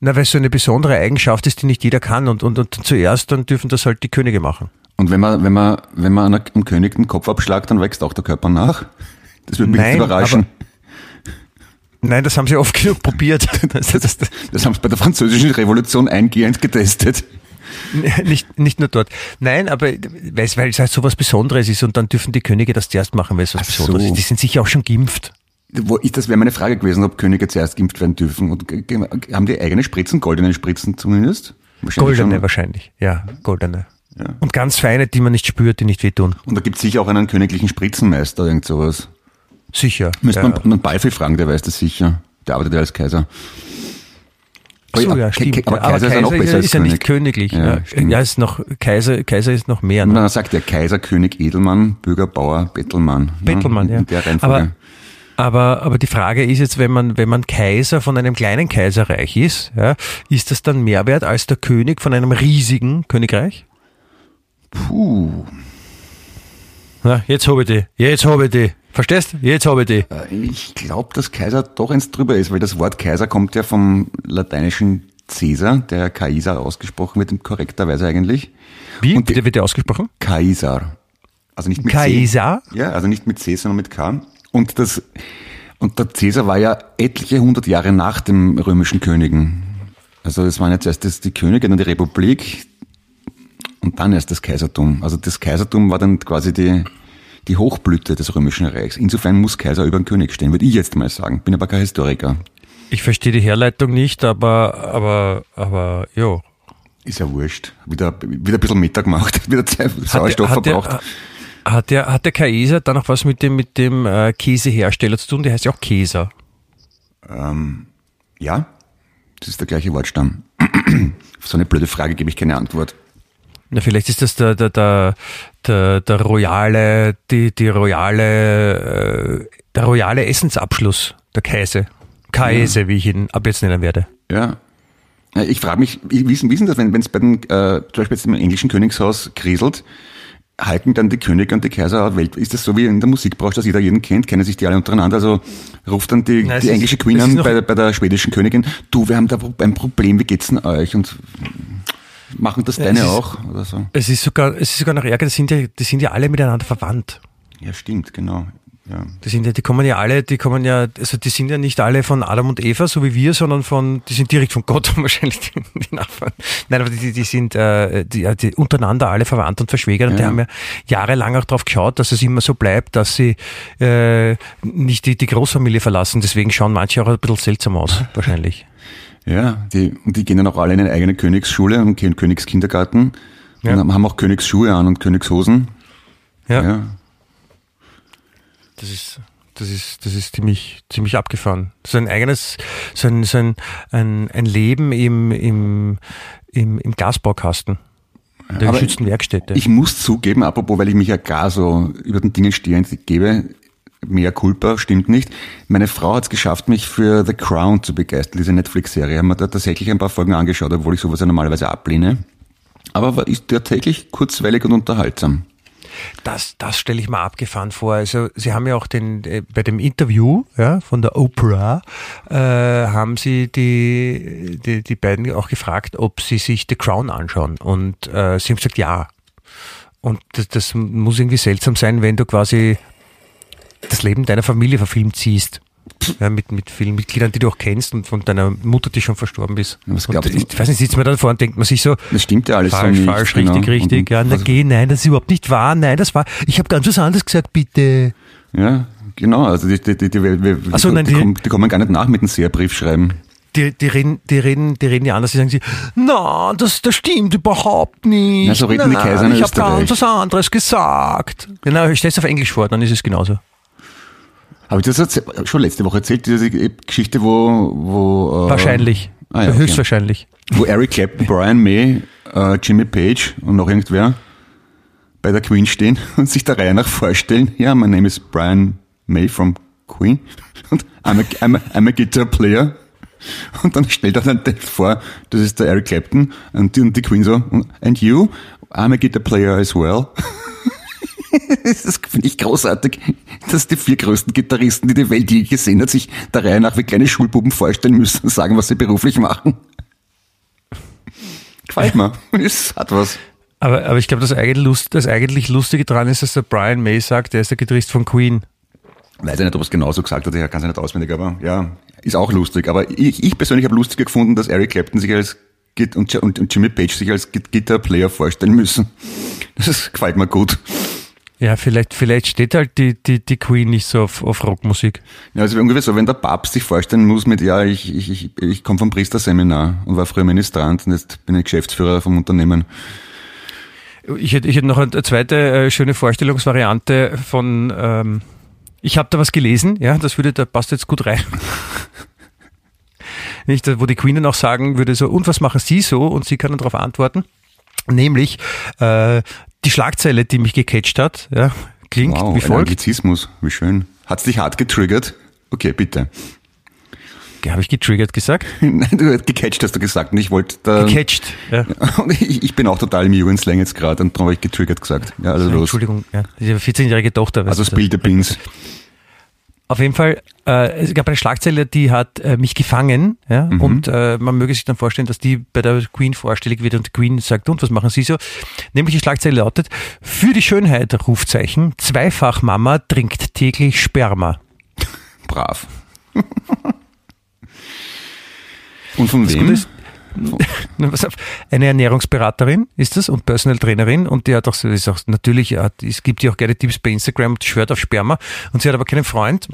Speaker 3: Na, weil es so eine besondere Eigenschaft ist, die nicht jeder kann und, und, und zuerst dann dürfen das halt die Könige machen.
Speaker 2: Und wenn man, wenn man, wenn man einem König den Kopf abschlagt, dann wächst auch der Körper nach? Das würde mich Nein, überraschen.
Speaker 3: Nein, das haben sie oft genug probiert.
Speaker 2: Das, das, das, das haben sie bei der französischen Revolution eingehend getestet.
Speaker 3: Nicht, nicht nur dort. Nein, aber weil es halt so was Besonderes ist und dann dürfen die Könige das zuerst machen, weil es was Ach Besonderes so. ist. Die sind sicher auch schon geimpft.
Speaker 2: Wo ich, das wäre meine Frage gewesen, ob Könige zuerst geimpft werden dürfen. Und haben die eigene Spritzen, goldene Spritzen zumindest?
Speaker 3: Wahrscheinlich goldene schon. wahrscheinlich, ja, goldene. Ja. Und ganz feine, die man nicht spürt, die nicht wehtun.
Speaker 2: Und da gibt es sicher auch einen königlichen Spritzenmeister, irgend sowas.
Speaker 3: Sicher.
Speaker 2: Müsste ja. man einen Balfi fragen, der weiß das sicher. Der arbeitet ja als Kaiser.
Speaker 3: So, ja, stimmt. Aber, Kaiser, ist, ja noch besser ist ja nicht königlich. Ja, ja. ja, ist noch, Kaiser, Kaiser ist noch mehr.
Speaker 2: Ne? Dann sagt der Kaiser, König, Edelmann, Bürger, Bauer, Bettelmann.
Speaker 3: Bettelmann, ja. In der Reihenfolge. Aber, aber, aber die Frage ist jetzt, wenn man, wenn man Kaiser von einem kleinen Kaiserreich ist, ja, ist das dann mehr wert als der König von einem riesigen Königreich?
Speaker 2: Puh.
Speaker 3: Na, jetzt habe ich die. Jetzt habe ich die. Verstehst? Jetzt habe ich die. Äh,
Speaker 2: ich glaube, dass Kaiser doch eins drüber ist, weil das Wort Kaiser kommt ja vom lateinischen Caesar, der Kaiser ausgesprochen wird, korrekterweise eigentlich.
Speaker 3: Wie Und wird der ausgesprochen?
Speaker 2: Kaiser. Also nicht mit
Speaker 3: Kaiser?
Speaker 2: C. Ja, also nicht mit C, sondern mit K. Und das, und der Caesar war ja etliche hundert Jahre nach dem römischen Königen. Also es waren jetzt erst die Könige, dann die Republik und dann erst das Kaisertum. Also das Kaisertum war dann quasi die, die Hochblüte des Römischen Reichs. Insofern muss Kaiser über den König stehen, würde ich jetzt mal sagen. Bin aber kein Historiker.
Speaker 3: Ich verstehe die Herleitung nicht, aber, aber, aber, jo.
Speaker 2: Ist ja wurscht. Wieder, wieder ein bisschen Mittag gemacht, wieder Sauerstoff hat verbraucht.
Speaker 3: Hat der, hat der, hat der Kaiser dann noch was mit dem, mit dem äh, Käsehersteller zu tun? Der heißt ja auch Käser.
Speaker 2: Ähm, ja, das ist der gleiche Wortstamm. Auf so eine blöde Frage gebe ich keine Antwort.
Speaker 3: Na, vielleicht ist das der, der, der, der, der royale, die, die royale, äh, der royale Essensabschluss der Käse. Käse, ja. wie ich ihn ab jetzt nennen werde.
Speaker 2: Ja. Ich frage mich, wie wissen, wissen das, wenn es bei den, äh, zum Beispiel jetzt im englischen Königshaus kriselt, halten dann die Könige und die Kaiser Welt, ist das so wie in der Musikbranche, dass jeder jeden kennt, kennen sich die alle untereinander, also ruft dann die, Nein, die englische ist, Queen an bei, bei der schwedischen Königin, du, wir haben da ein Problem, wie geht's denn euch? Und Machen das deine ist, auch oder so?
Speaker 3: Es ist sogar, es ist sogar noch ärger, die sind ja, die sind ja alle miteinander verwandt.
Speaker 2: Ja, stimmt, genau. Ja.
Speaker 3: Die sind ja, die kommen ja alle, die kommen ja, also die sind ja nicht alle von Adam und Eva, so wie wir, sondern von, die sind direkt von Gott wahrscheinlich die, die Nachfahren. Nein, aber die, die sind äh, die, die untereinander alle verwandt und verschwägert und die haben ja jahrelang auch darauf geschaut, dass es immer so bleibt, dass sie äh, nicht die, die Großfamilie verlassen. Deswegen schauen manche auch ein bisschen seltsam aus, wahrscheinlich.
Speaker 2: Ja, die, und die gehen dann auch alle in eine eigene Königsschule und gehen Königskindergarten ja. und haben auch Königsschuhe an und Königshosen.
Speaker 3: Ja. ja. Das ist, das ist, das ist ziemlich, ziemlich abgefahren. So ein eigenes, so ein, so ein, ein, ein Leben im, im, im, im Gasbaukasten. Der geschützten Werkstätte.
Speaker 2: Ich muss zugeben, apropos, weil ich mich ja gar so über den Dingen stehend gebe, mehr Culpa, stimmt nicht. Meine Frau hat es geschafft, mich für The Crown zu begeistern, diese Netflix-Serie. Haben wir da tatsächlich ein paar Folgen angeschaut, obwohl ich sowas ja normalerweise ablehne. Aber war- ist tatsächlich kurzweilig und unterhaltsam.
Speaker 3: Das, das stelle ich mir abgefahren vor. Also Sie haben ja auch den äh, bei dem Interview ja, von der Oprah äh, haben Sie die, die die beiden auch gefragt, ob sie sich The Crown anschauen und äh, sie haben gesagt ja. Und das, das muss irgendwie seltsam sein, wenn du quasi das Leben deiner Familie verfilmt siehst. Ja, mit, mit vielen Mitgliedern, die du auch kennst und von deiner Mutter, die schon verstorben ist.
Speaker 2: Was
Speaker 3: und
Speaker 2: glaubst du?
Speaker 3: ich weiß nicht, sitzt man da davor und denkt man sich so,
Speaker 2: Das stimmt ja alles
Speaker 3: falsch,
Speaker 2: so nicht.
Speaker 3: falsch,
Speaker 2: genau.
Speaker 3: richtig, richtig.
Speaker 2: Und-
Speaker 3: Ja, na
Speaker 2: was-
Speaker 3: geh, nein, das ist überhaupt nicht wahr. Nein, das war, ich habe ganz was anderes gesagt, bitte.
Speaker 2: Ja, genau. Also die, die, die, die, die,
Speaker 3: Ach so,
Speaker 2: die,
Speaker 3: nein,
Speaker 2: die,
Speaker 3: die-
Speaker 2: kommen, die kommen gar nicht nach mit einem Sehrbrief schreiben.
Speaker 3: Die, die, reden, die, reden, die reden ja anders, die sagen sie, na, das, das stimmt überhaupt nicht.
Speaker 2: Na, so reden die
Speaker 3: Nein,
Speaker 2: Kaiser in
Speaker 3: Ich habe ganz was anderes gesagt. Genau, ich stelle es auf Englisch vor, dann ist es genauso.
Speaker 2: Habe ich das schon letzte Woche erzählt, diese Geschichte, wo... wo äh,
Speaker 3: Wahrscheinlich.
Speaker 2: Ah, ja, okay.
Speaker 3: Höchstwahrscheinlich.
Speaker 2: Wo Eric Clapton, Brian May, äh, Jimmy Page und noch irgendwer bei der Queen stehen und sich der Reihe nach vorstellen, ja, my name is Brian May from Queen und I'm a, I'm a, I'm a guitar player. Und dann stellt er dann vor, das ist der Eric Clapton und die, und die Queen so, and you, I'm a guitar player as well. Das finde ich großartig, dass die vier größten Gitarristen, die die Welt je gesehen hat, sich der Reihe nach wie kleine Schulbuben vorstellen müssen und sagen, was sie beruflich machen. Gefällt mir. Es hat was.
Speaker 3: Aber, aber ich glaube, das, eigentlich Lust, das eigentlich Lustige dran ist, dass der Brian May sagt, der ist der Gitarrist von Queen.
Speaker 2: Weiß ich nicht, ob er es genauso gesagt hat, ich kann es nicht auswendig, aber ja, ist auch lustig. Aber ich, ich persönlich habe lustiger gefunden, dass Eric Clapton sich als Git- und, und, und Jimmy Page sich als Git- Guitar-Player vorstellen müssen. Das gefällt mir gut.
Speaker 3: Ja, vielleicht, vielleicht steht halt die, die, die Queen nicht so auf, auf Rockmusik.
Speaker 2: Ja, also ungefähr so, wenn der Papst sich vorstellen muss mit, ja, ich, ich, ich, ich komme vom Priesterseminar und war früher Ministrant und jetzt bin ich Geschäftsführer vom Unternehmen.
Speaker 3: Ich hätte, ich hätte noch eine zweite äh, schöne Vorstellungsvariante von, ähm, ich habe da was gelesen, ja, das würde, da passt jetzt gut rein. Nicht, wo die Queen dann auch sagen würde, so, und was machen Sie so? Und sie kann dann darauf antworten. Nämlich, äh, die Schlagzeile, die mich gecatcht hat, ja, klingt
Speaker 2: Wow,
Speaker 3: wie
Speaker 2: ein
Speaker 3: folgt.
Speaker 2: Anglizismus, wie schön. Hat's dich hart getriggert? Okay, bitte.
Speaker 3: Habe ich getriggert gesagt?
Speaker 2: Nein, du gecatcht hast du gesagt und ich wollte da...
Speaker 3: Gecatcht. Ja.
Speaker 2: Und ich, ich bin auch total im Jugendslang jetzt gerade und darum habe ich getriggert gesagt. Ja, also los.
Speaker 3: Entschuldigung, ja. Ihre 14-jährige Tochter.
Speaker 2: Also
Speaker 3: du.
Speaker 2: spiel the Beans.
Speaker 3: Auf jeden Fall, äh, es gab eine Schlagzeile, die hat äh, mich gefangen, ja, und äh, man möge sich dann vorstellen, dass die bei der Queen vorstellig wird und die Queen sagt, und was machen Sie so? Nämlich die Schlagzeile lautet, für die Schönheit, Rufzeichen, Zweifachmama trinkt täglich Sperma.
Speaker 2: Brav. und von
Speaker 3: Das
Speaker 2: wem?
Speaker 3: Ist, eine Ernährungsberaterin ist das und Personal Trainerin und die hat auch, so- ist auch natürlich, hat, es gibt ja auch gerne Tipps bei Instagram und schwört auf Sperma und sie hat aber keinen Freund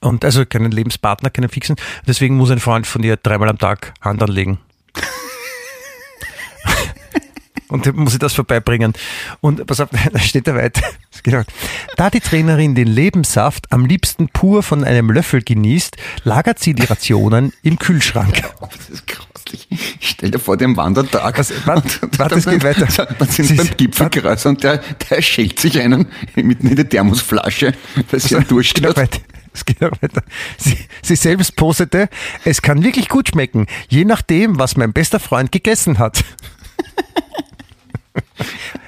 Speaker 3: und also keinen Lebenspartner, keinen fixen. Deswegen muss ein Freund von ihr dreimal am Tag Hand anlegen. Und muss sie das vorbeibringen. Und pass auf, da steht da weiter. Genau. Da die Trainerin den Lebenssaft am liebsten pur von einem Löffel genießt, lagert sie die Rationen im Kühlschrank.
Speaker 2: Das ist grauslich. Stell dir vor, dem Wandertag.
Speaker 3: Was- warte,
Speaker 2: Und
Speaker 3: warte, es geht weiter.
Speaker 2: Dann sind
Speaker 3: Sie-
Speaker 2: beim Gipfelkreuz und der, der schält sich einen mitten in die Thermosflasche, weil sie einen Durst hat.
Speaker 3: Es geht noch weiter. Sie, sie selbst postete, es kann wirklich gut schmecken, je nachdem, was mein bester Freund gegessen hat.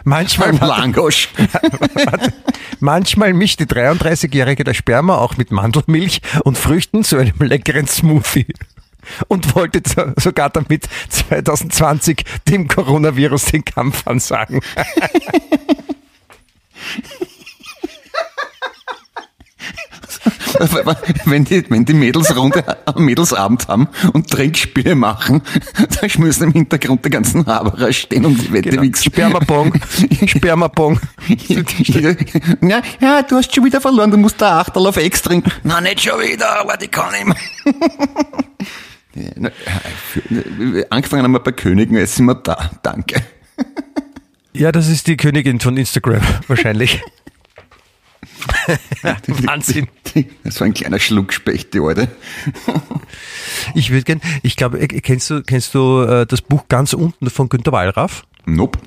Speaker 3: Manchmal,
Speaker 2: Langosch.
Speaker 3: manchmal mischt die 33-Jährige das Sperma auch mit Mandelmilch und Früchten zu einem leckeren Smoothie. Und wollte so- sogar damit 2020 dem Coronavirus den Kampf ansagen.
Speaker 2: wenn, die, wenn die Mädels Runde am Mädelsabend haben und Trinkspiele machen, dann müssen im Hintergrund die ganzen Haberer stehen und die Wette
Speaker 3: Genau.
Speaker 2: wichsen.
Speaker 3: Spermabong. Spermabong.
Speaker 2: ja, ja, du hast schon wieder verloren, du musst da Achterl auf Ex trinken. Na, nicht schon wieder, aber die kann ich Angefangen haben wir bei Königen, jetzt sind wir da. Danke.
Speaker 3: Ja, das ist die Königin von Instagram, wahrscheinlich. Wahnsinn.
Speaker 2: Das war ein kleiner Schluckspecht, die Alte.
Speaker 3: Ich würde gern, ich glaube, äh, kennst du, kennst du äh, das Buch ganz unten von Günter Wallraff?
Speaker 2: Nope.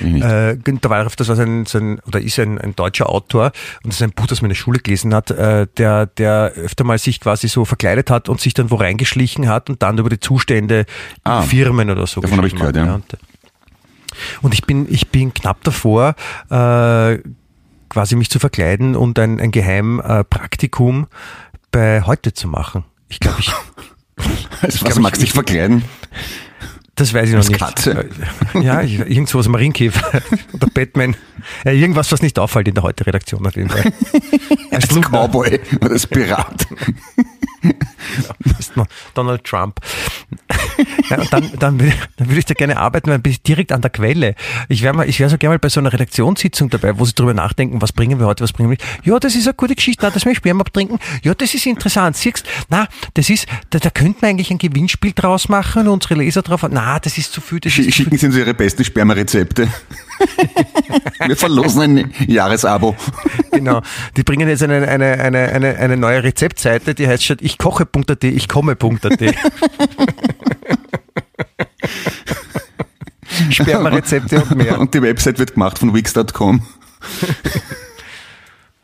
Speaker 3: Äh, Günter Wallraff, das war sein, sein oder ist ein, ein deutscher Autor und das ist ein Buch, das man in der Schule gelesen hat, äh, der, der öfter mal sich quasi so verkleidet hat und sich dann wo reingeschlichen hat und dann über die Zustände
Speaker 2: Ah,
Speaker 3: in Firmen oder so.
Speaker 2: davon habe ich gehört, ja.
Speaker 3: Und, und ich bin, ich bin knapp davor, äh, quasi mich zu verkleiden und ein, ein Geheimpraktikum äh, Praktikum bei heute zu machen. Ich glaube, ich,
Speaker 2: Also, was
Speaker 3: glaub,
Speaker 2: magst
Speaker 3: ich-
Speaker 2: dich verkleiden?
Speaker 3: Das weiß ich noch
Speaker 2: Als
Speaker 3: nicht.
Speaker 2: Katze?
Speaker 3: Ja, ich, irgend sowas Marienkäfer oder Batman. Ja, irgendwas, was nicht auffällt in der heute Redaktion auf jeden Fall.
Speaker 2: Als Cowboy oder als Pirat.
Speaker 3: Noch Donald Trump. Ja, dann, dann, will- dann würde ich da gerne arbeiten, weil bin ich direkt an der Quelle. Ich wäre mal, ich wäre so gerne mal bei so einer Redaktionssitzung dabei, wo sie drüber nachdenken, was bringen wir heute, was bringen wir nicht. Ja, das ist eine gute Geschichte, na, das möchte ich Sperma trinken. Ja, das ist interessant. Siehst, na, das ist, da, da könnte man eigentlich ein Gewinnspiel draus machen und unsere Leser drauf, na, das ist zu viel, das ist
Speaker 2: Sch-
Speaker 3: zu viel.
Speaker 2: Schicken Sie uns Ihre besten Spermarezepte. Wir verlosen ein Jahresabo.
Speaker 3: Genau. Die bringen jetzt eine, eine, eine, eine, eine neue Rezeptseite, die heißt statt ich koche.at, ich komme.at. Spermarezepte und mehr.
Speaker 2: Und die Website wird gemacht von Wix.com.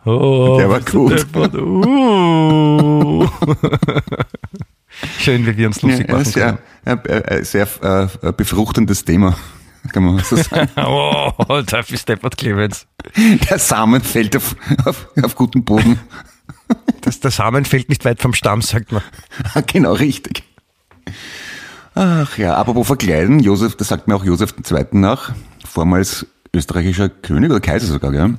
Speaker 3: Oh,
Speaker 2: Der war gut.
Speaker 3: Uh. Schön, wie wir uns
Speaker 2: Ja,
Speaker 3: lustig machen
Speaker 2: sehr, ein, ein sehr äh, befruchtendes Thema, kann man so sagen.
Speaker 3: Oh, dafür steppert Clemens.
Speaker 2: Der Samen fällt auf, auf, auf guten Boden.
Speaker 3: Das, der Samen fällt nicht weit vom Stamm, sagt man.
Speaker 2: Ah, genau, richtig. Ach ja, apropos verkleiden, Josef, das sagt mir auch Josef II. nach, vormals österreichischer König oder Kaiser sogar, gell?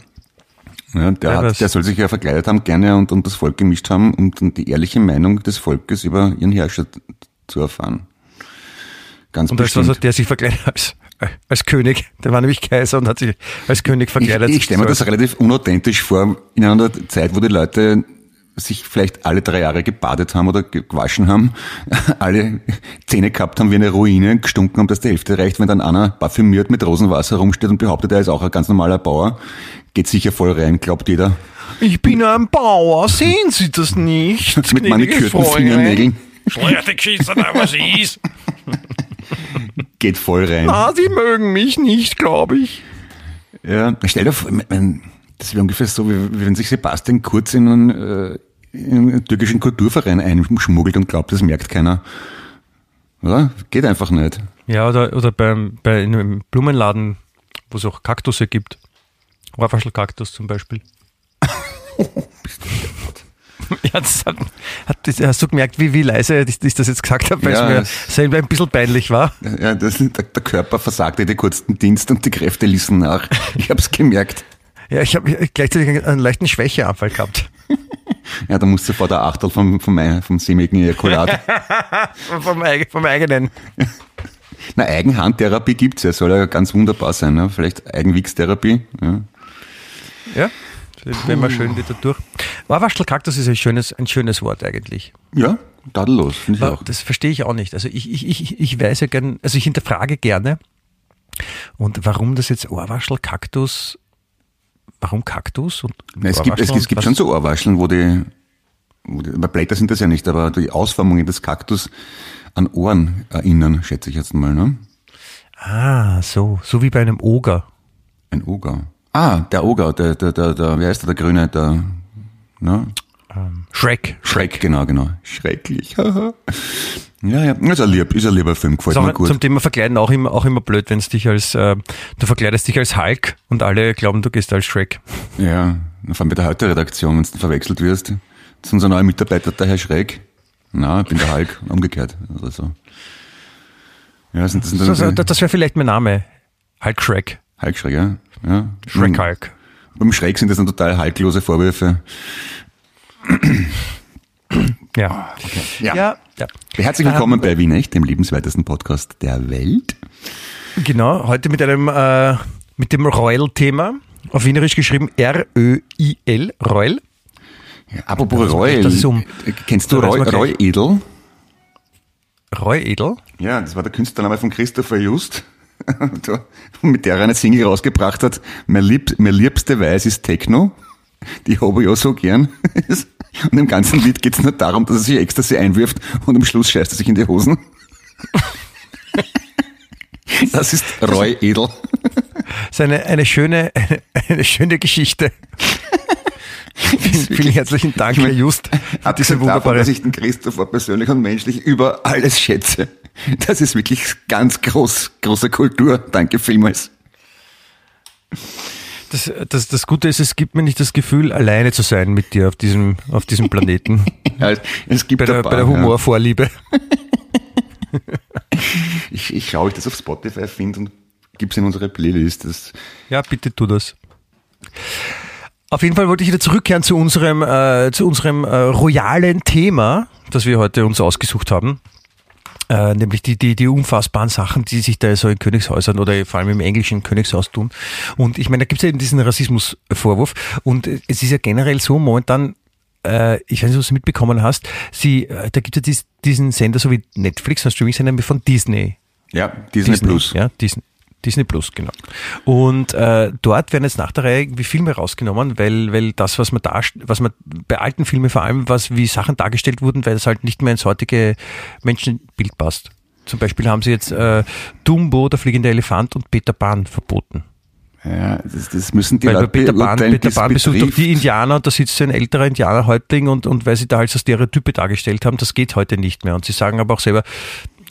Speaker 2: Ja, der,
Speaker 3: Ja,
Speaker 2: hat, der soll sich ja verkleidet haben gerne und, und das Volk gemischt haben, um dann die ehrliche Meinung des Volkes über ihren Herrscher zu erfahren. Ganz
Speaker 3: Und
Speaker 2: bestimmt.
Speaker 3: hat der sich verkleidet als, als König? Der war nämlich Kaiser und hat sich als König
Speaker 2: Ich,
Speaker 3: verkleidet.
Speaker 2: ich stelle mir das relativ unauthentisch vor, in einer Zeit, wo die Leute sich vielleicht alle drei Jahre gebadet haben oder ge- gewaschen haben, alle Zähne gehabt haben wie eine Ruine, gestunken haben, dass die Hälfte reicht, wenn dann einer parfümiert mit Rosenwasser rumsteht und behauptet, er ist auch ein ganz normaler Bauer, geht sicher voll rein, glaubt jeder.
Speaker 3: Ich bin ein Bauer, sehen Sie das nicht?
Speaker 2: Mit manikürten? Fingernägeln
Speaker 3: Schlechte Geschichte, was ist?
Speaker 2: geht voll rein.
Speaker 3: Ah, Sie mögen mich nicht, glaube ich.
Speaker 2: Ja, stell dir vor, das wäre ungefähr so, wie, wenn sich Sebastian Kurz in einen, äh, in einen türkischen Kulturverein einschmuggelt und glaubt, das merkt keiner. Oder? Geht einfach nicht.
Speaker 3: Ja, oder, oder beim, bei in einem Blumenladen, wo es auch Kaktusse gibt. Rohrfaschelkaktus zum Beispiel. ja, das hat, hat, hast du gemerkt, wie, wie leise ich ich das jetzt gesagt habe, weil
Speaker 2: Ja,
Speaker 3: es mir selber ein bisschen peinlich war.
Speaker 2: Ja, das, der, der Körper versagte den Dienst und die Kräfte ließen nach. Ich hab's gemerkt.
Speaker 3: Ja, ich habe gleichzeitig einen, einen leichten Schwächeanfall gehabt.
Speaker 2: Ja, da musst du vor der Achtel vom, vom, vom sämigen Ejakulat.
Speaker 3: vom, vom eigenen.
Speaker 2: Na, Eigenhandtherapie gibt's ja, soll ja ganz wunderbar sein. Ne? Vielleicht Eigenwichstherapie. Ja.
Speaker 3: Ja, wenn man schön wieder durch. Warwaschelkaktus ist ein schönes, ein schönes Wort eigentlich.
Speaker 2: ja, tadellos, finde ich
Speaker 3: Aber
Speaker 2: auch.
Speaker 3: das verstehe ich auch nicht. Also ich, ich, ich, ich weiß ja gern, also ich hinterfrage gerne. Und warum das jetzt Ohrwaschel-Kaktus, warum Kaktus und
Speaker 2: Na, es, gibt, es, es gibt schon so Ohrwascheln, wo die, wo die, Blätter sind das ja nicht, aber die Ausformungen des Kaktus an Ohren erinnern, schätze ich jetzt mal. Ne?
Speaker 3: Ah, so, so wie bei einem Oger.
Speaker 2: Ein Oger. Ah, der Oger, der, der, der, der wer ist der, der Grüne, der, ne?
Speaker 3: Shrek.
Speaker 2: Schreck, genau, genau. Schrecklich. ja, ja, ist ein, lieb, ist ein lieber Film, gefällt mir gut.
Speaker 3: zum Thema Verkleiden auch immer, auch immer blöd, wenn es dich als, äh, du verkleidest dich als Hulk und alle glauben, du gehst als Shrek.
Speaker 2: Ja, vor allem bei der Heute-Redaktion, wenn du verwechselt wirst. Das ist unser neuer Mitarbeiter, der Herr Schreck. Na, ich bin der Hulk, umgekehrt. Also so. Ja, das sind, das sind
Speaker 3: Das, das wäre vielleicht mein Name. Hulk Shrek.
Speaker 2: Hulk Schreck, ja. ja.
Speaker 3: Shrek
Speaker 2: Beim-
Speaker 3: Hulk.
Speaker 2: Beim Schreck sind das dann total haltlose Vorwürfe.
Speaker 3: Ja.
Speaker 2: Ja.
Speaker 3: Ja, ja.
Speaker 2: Herzlich willkommen bei Wien Echt, dem lebenswertesten Podcast der Welt.
Speaker 3: Genau, heute mit einem, äh, mit dem Royal-Thema. Auf Wienerisch geschrieben R-Ö-I-L, Royal.
Speaker 2: Ja, apropos
Speaker 3: das
Speaker 2: Roy,
Speaker 3: das ist um-
Speaker 2: kennst du Roy. Roy Edel?
Speaker 3: Roy Edel.
Speaker 2: Ja, das war der Künstlername von Christopher Just, mit der er eine Single rausgebracht hat. Mein, lieb, mein liebste Weiß ist Techno. Die habe ich auch so gern. Und im ganzen Lied geht es nur darum, dass er sich Ecstasy einwirft und am Schluss scheißt er sich in die Hosen. Das ist Roy Edel.
Speaker 3: ist eine, eine, schöne, eine, eine schöne Geschichte. vielen, vielen herzlichen Dank, Herr Just.
Speaker 2: Hat diese wunderbare... Davon, dass ich den Christopher persönlich und menschlich über alles schätze. Das ist wirklich ganz groß, große Kultur. Danke vielmals.
Speaker 3: Das, das, das Gute ist, es gibt mir nicht das Gefühl, alleine zu sein mit dir auf diesem, auf diesem Planeten.
Speaker 2: ja, es gibt
Speaker 3: bei, der, paar, bei der Humorvorliebe.
Speaker 2: Ja. ich, ich schaue, ich das auf Spotify finde und gebe es in unsere Playlist. Das
Speaker 3: ja, bitte tu das. Auf jeden Fall wollte ich wieder zurückkehren zu unserem, äh, zu unserem äh, royalen Thema, das wir heute uns ausgesucht haben. Äh, nämlich die, die, die unfassbaren Sachen, die sich da so in Königshäusern oder vor allem im englischen Königshaus tun. Und ich meine, da gibt es ja eben diesen Rassismusvorwurf. Und es ist ja generell so, momentan, äh, ich weiß nicht, was du mitbekommen hast, sie, äh, da gibt es ja dies, diesen Sender, so wie Netflix, ein Streaming-Sender von Disney.
Speaker 2: Ja, Disney, Disney Plus.
Speaker 3: Ja, Disney. Disney Plus, genau. Und äh, dort werden jetzt nach der Reihe irgendwie Filme rausgenommen, weil, weil das, was man da, was man bei alten Filmen vor allem, was wie Sachen dargestellt wurden, weil das halt nicht mehr ins heutige Menschenbild passt. Zum Beispiel haben sie jetzt äh, Dumbo, der fliegende Elefant und Peter Pan verboten.
Speaker 2: Ja, das, das müssen die
Speaker 3: weil Leute Peter Pan, Peter Pan besucht doch die Indianer und da sitzt ein älterer Indianerhäuptling und, und weil sie da halt so Stereotype dargestellt haben, das geht heute nicht mehr. Und sie sagen aber auch selber,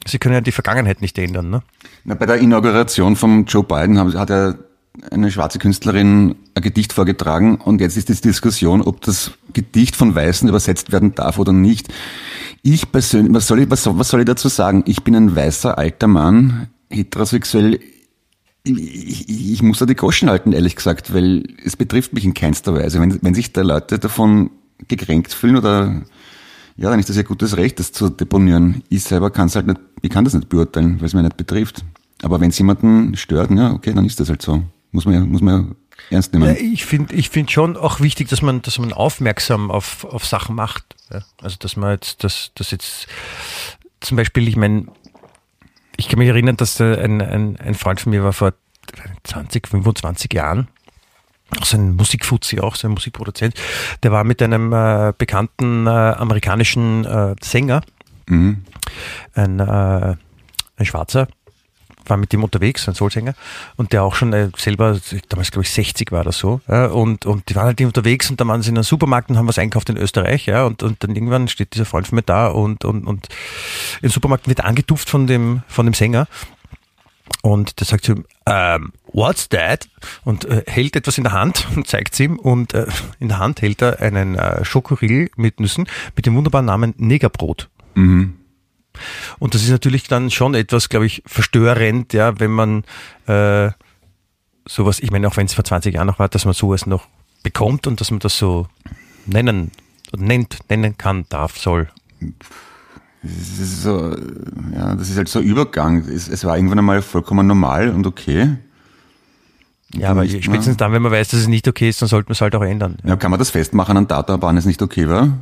Speaker 3: Sie können ja die Vergangenheit nicht ändern, ne?
Speaker 2: Na, bei der Inauguration von Joe Biden hat er eine schwarze Künstlerin ein Gedicht vorgetragen und jetzt ist die Diskussion, ob das Gedicht von Weißen übersetzt werden darf oder nicht. Ich persönlich, was soll ich, was, was soll ich dazu sagen? Ich bin ein weißer alter Mann, heterosexuell. Ich, ich, muss da die Goschen halten, ehrlich gesagt, weil es betrifft mich in keinster Weise. Wenn, wenn sich da Leute davon gekränkt fühlen oder ja, dann ist das ja gutes Recht, das zu deponieren. Ich selber kann es halt nicht, ich kann das nicht beurteilen, weil es mich nicht betrifft. Aber wenn es jemanden stört, ja, okay, dann ist das halt so. Muss man ja, muss man ja ernst nehmen.
Speaker 3: Ich finde ich finde schon auch wichtig, dass man, dass man aufmerksam auf, auf Sachen macht. Ja? Also dass man jetzt, dass, dass jetzt zum Beispiel, ich meine, ich kann mich erinnern, dass ein, ein, ein Freund von mir war vor 20, 25 Jahren auch so ein Musikfuzzi, auch so ein Musikproduzent, der war mit einem äh, bekannten äh, amerikanischen äh, Sänger, mhm. ein, äh, ein Schwarzer, war mit ihm unterwegs, ein Soulsänger, und der auch schon äh, selber, damals glaube ich 60 war das so, ja, und, und die waren halt unterwegs und dann waren sie in einem Supermarkt und haben was einkauft in Österreich, ja, und, und dann irgendwann steht dieser Freund von mir da und, und, und im Supermarkt wird angetuft von dem, von dem Sänger und der sagt zu ihm, ähm, what's that? Und äh, hält etwas in der Hand und zeigt es ihm. Und äh, in der Hand hält er einen äh, Schokoriegel mit Nüssen mit dem wunderbaren Namen Negerbrot. Mhm. Und das ist natürlich dann schon etwas, glaube ich, verstörend, ja, wenn man äh, sowas, ich meine, auch wenn es vor 20 Jahren noch war, dass man sowas noch bekommt und dass man das so nennen, nennt, nennen kann, darf, soll.
Speaker 2: Das ist so, ja, das ist halt so ein Übergang. Es, es war irgendwann einmal vollkommen normal und okay.
Speaker 3: Ja, aber spätestens dann, wenn man weiß, dass es nicht okay ist, dann sollte man es halt auch ändern.
Speaker 2: Ja, kann man das festmachen an Data, wann es nicht okay war?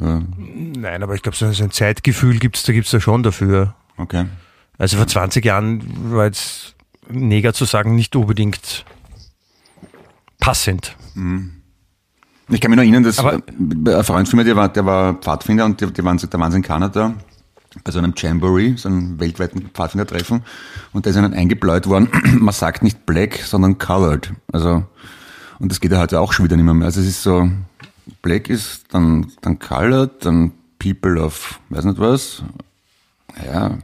Speaker 3: Ja. Nein, aber ich glaube, so ein Zeitgefühl gibt's da gibt's da schon dafür.
Speaker 2: Okay.
Speaker 3: Also vor 20 Jahren war jetzt Neger zu sagen nicht unbedingt passend. Mhm.
Speaker 2: Ich kann mich noch erinnern, dass Aber ein Freund von mir, der war, der war Pfadfinder und die, die waren, der waren in Kanada bei so einem Jamboree, so einem weltweiten Pfadfindertreffen und da ist ihnen eingebläut worden, man sagt nicht black, sondern colored. Also, und das geht ja heute auch schon wieder nicht mehr. Also es ist so, black ist dann, dann colored, dann people of, weiß nicht was. Ja.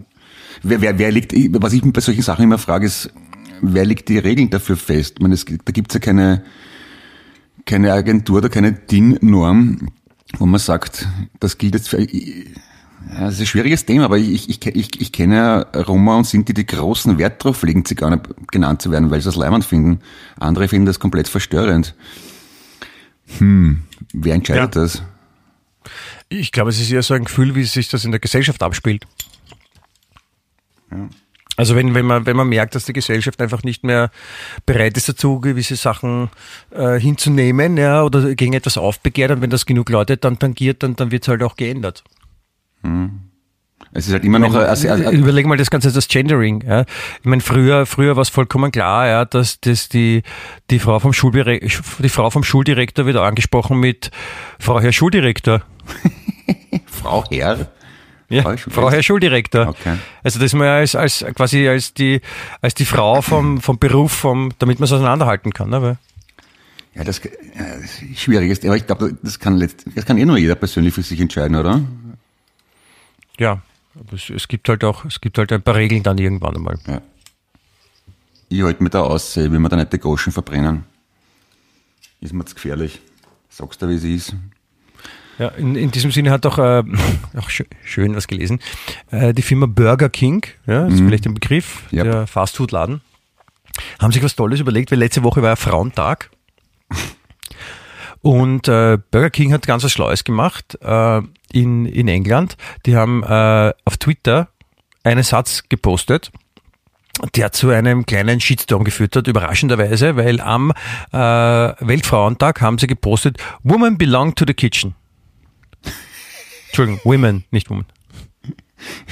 Speaker 2: Wer, wer, wer legt, was ich bei solchen Sachen immer frage, ist, wer legt die Regeln dafür fest? Ich meine, es, da gibt's ja keine, keine Agentur oder keine DIN-Norm, wo man sagt, das gilt jetzt für, ja, das ist ein schwieriges Thema, aber ich, ich, ich, ich kenne Roma und Sinti, die großen Wert drauf legen, sie gar nicht genannt zu werden, weil sie das leimend finden. Andere finden das komplett verstörend. Hm, wer entscheidet ja. das?
Speaker 3: Ich glaube, es ist eher so ein Gefühl, wie sich das in der Gesellschaft abspielt. Ja. Also wenn, wenn, man, wenn man merkt, dass die Gesellschaft einfach nicht mehr bereit ist dazu, gewisse Sachen äh, hinzunehmen ja, oder gegen etwas aufbegehrt und wenn das genug Leute dann tangiert, dann, dann wird es halt auch geändert.
Speaker 2: Hm. Es ist halt immer noch.
Speaker 3: Meine, also, also, überleg mal das Ganze, das Gendering. Ja. Ich meine, früher, früher war es vollkommen klar, ja, dass, dass die, die, Frau vom die Frau vom Schuldirektor wird angesprochen mit Frau Herr Schuldirektor.
Speaker 2: Frau Herr?
Speaker 3: Ja,
Speaker 2: Frau.
Speaker 3: Herr Schuldirektor.
Speaker 2: Okay.
Speaker 3: Also das ist man ja als, als quasi als die als die Frau vom, vom Beruf, vom, damit man es auseinanderhalten kann. Ne? Weil,
Speaker 2: Ja, das, ja, das ist schwierig ist, aber ich glaube, das kann letzt, das kann eh nur jeder persönlich für sich entscheiden, oder?
Speaker 3: ja, aber es, es gibt halt auch, es gibt halt ein paar Regeln dann irgendwann einmal.
Speaker 2: Ja. Ich halte mir da aus, ich will mir da nicht die Goschen verbrennen. Ist mir zu gefährlich. Sagst du, wie es ist?
Speaker 3: Ja, in, in diesem Sinne hat auch, äh, auch schön, schön was gelesen, äh, die Firma Burger King, ja, das ist vielleicht ein Begriff,
Speaker 2: Yep.
Speaker 3: der Fastfood-Laden, haben sich was Tolles überlegt, weil letzte Woche war ja Frauentag. Und äh, Burger King hat ganz was Schlaues gemacht äh, in, in England. Die haben äh, auf Twitter einen Satz gepostet, der zu einem kleinen Shitstorm geführt hat, überraschenderweise, weil am äh, Weltfrauentag haben sie gepostet, Women belong to the kitchen. Entschuldigung, Women, nicht Women.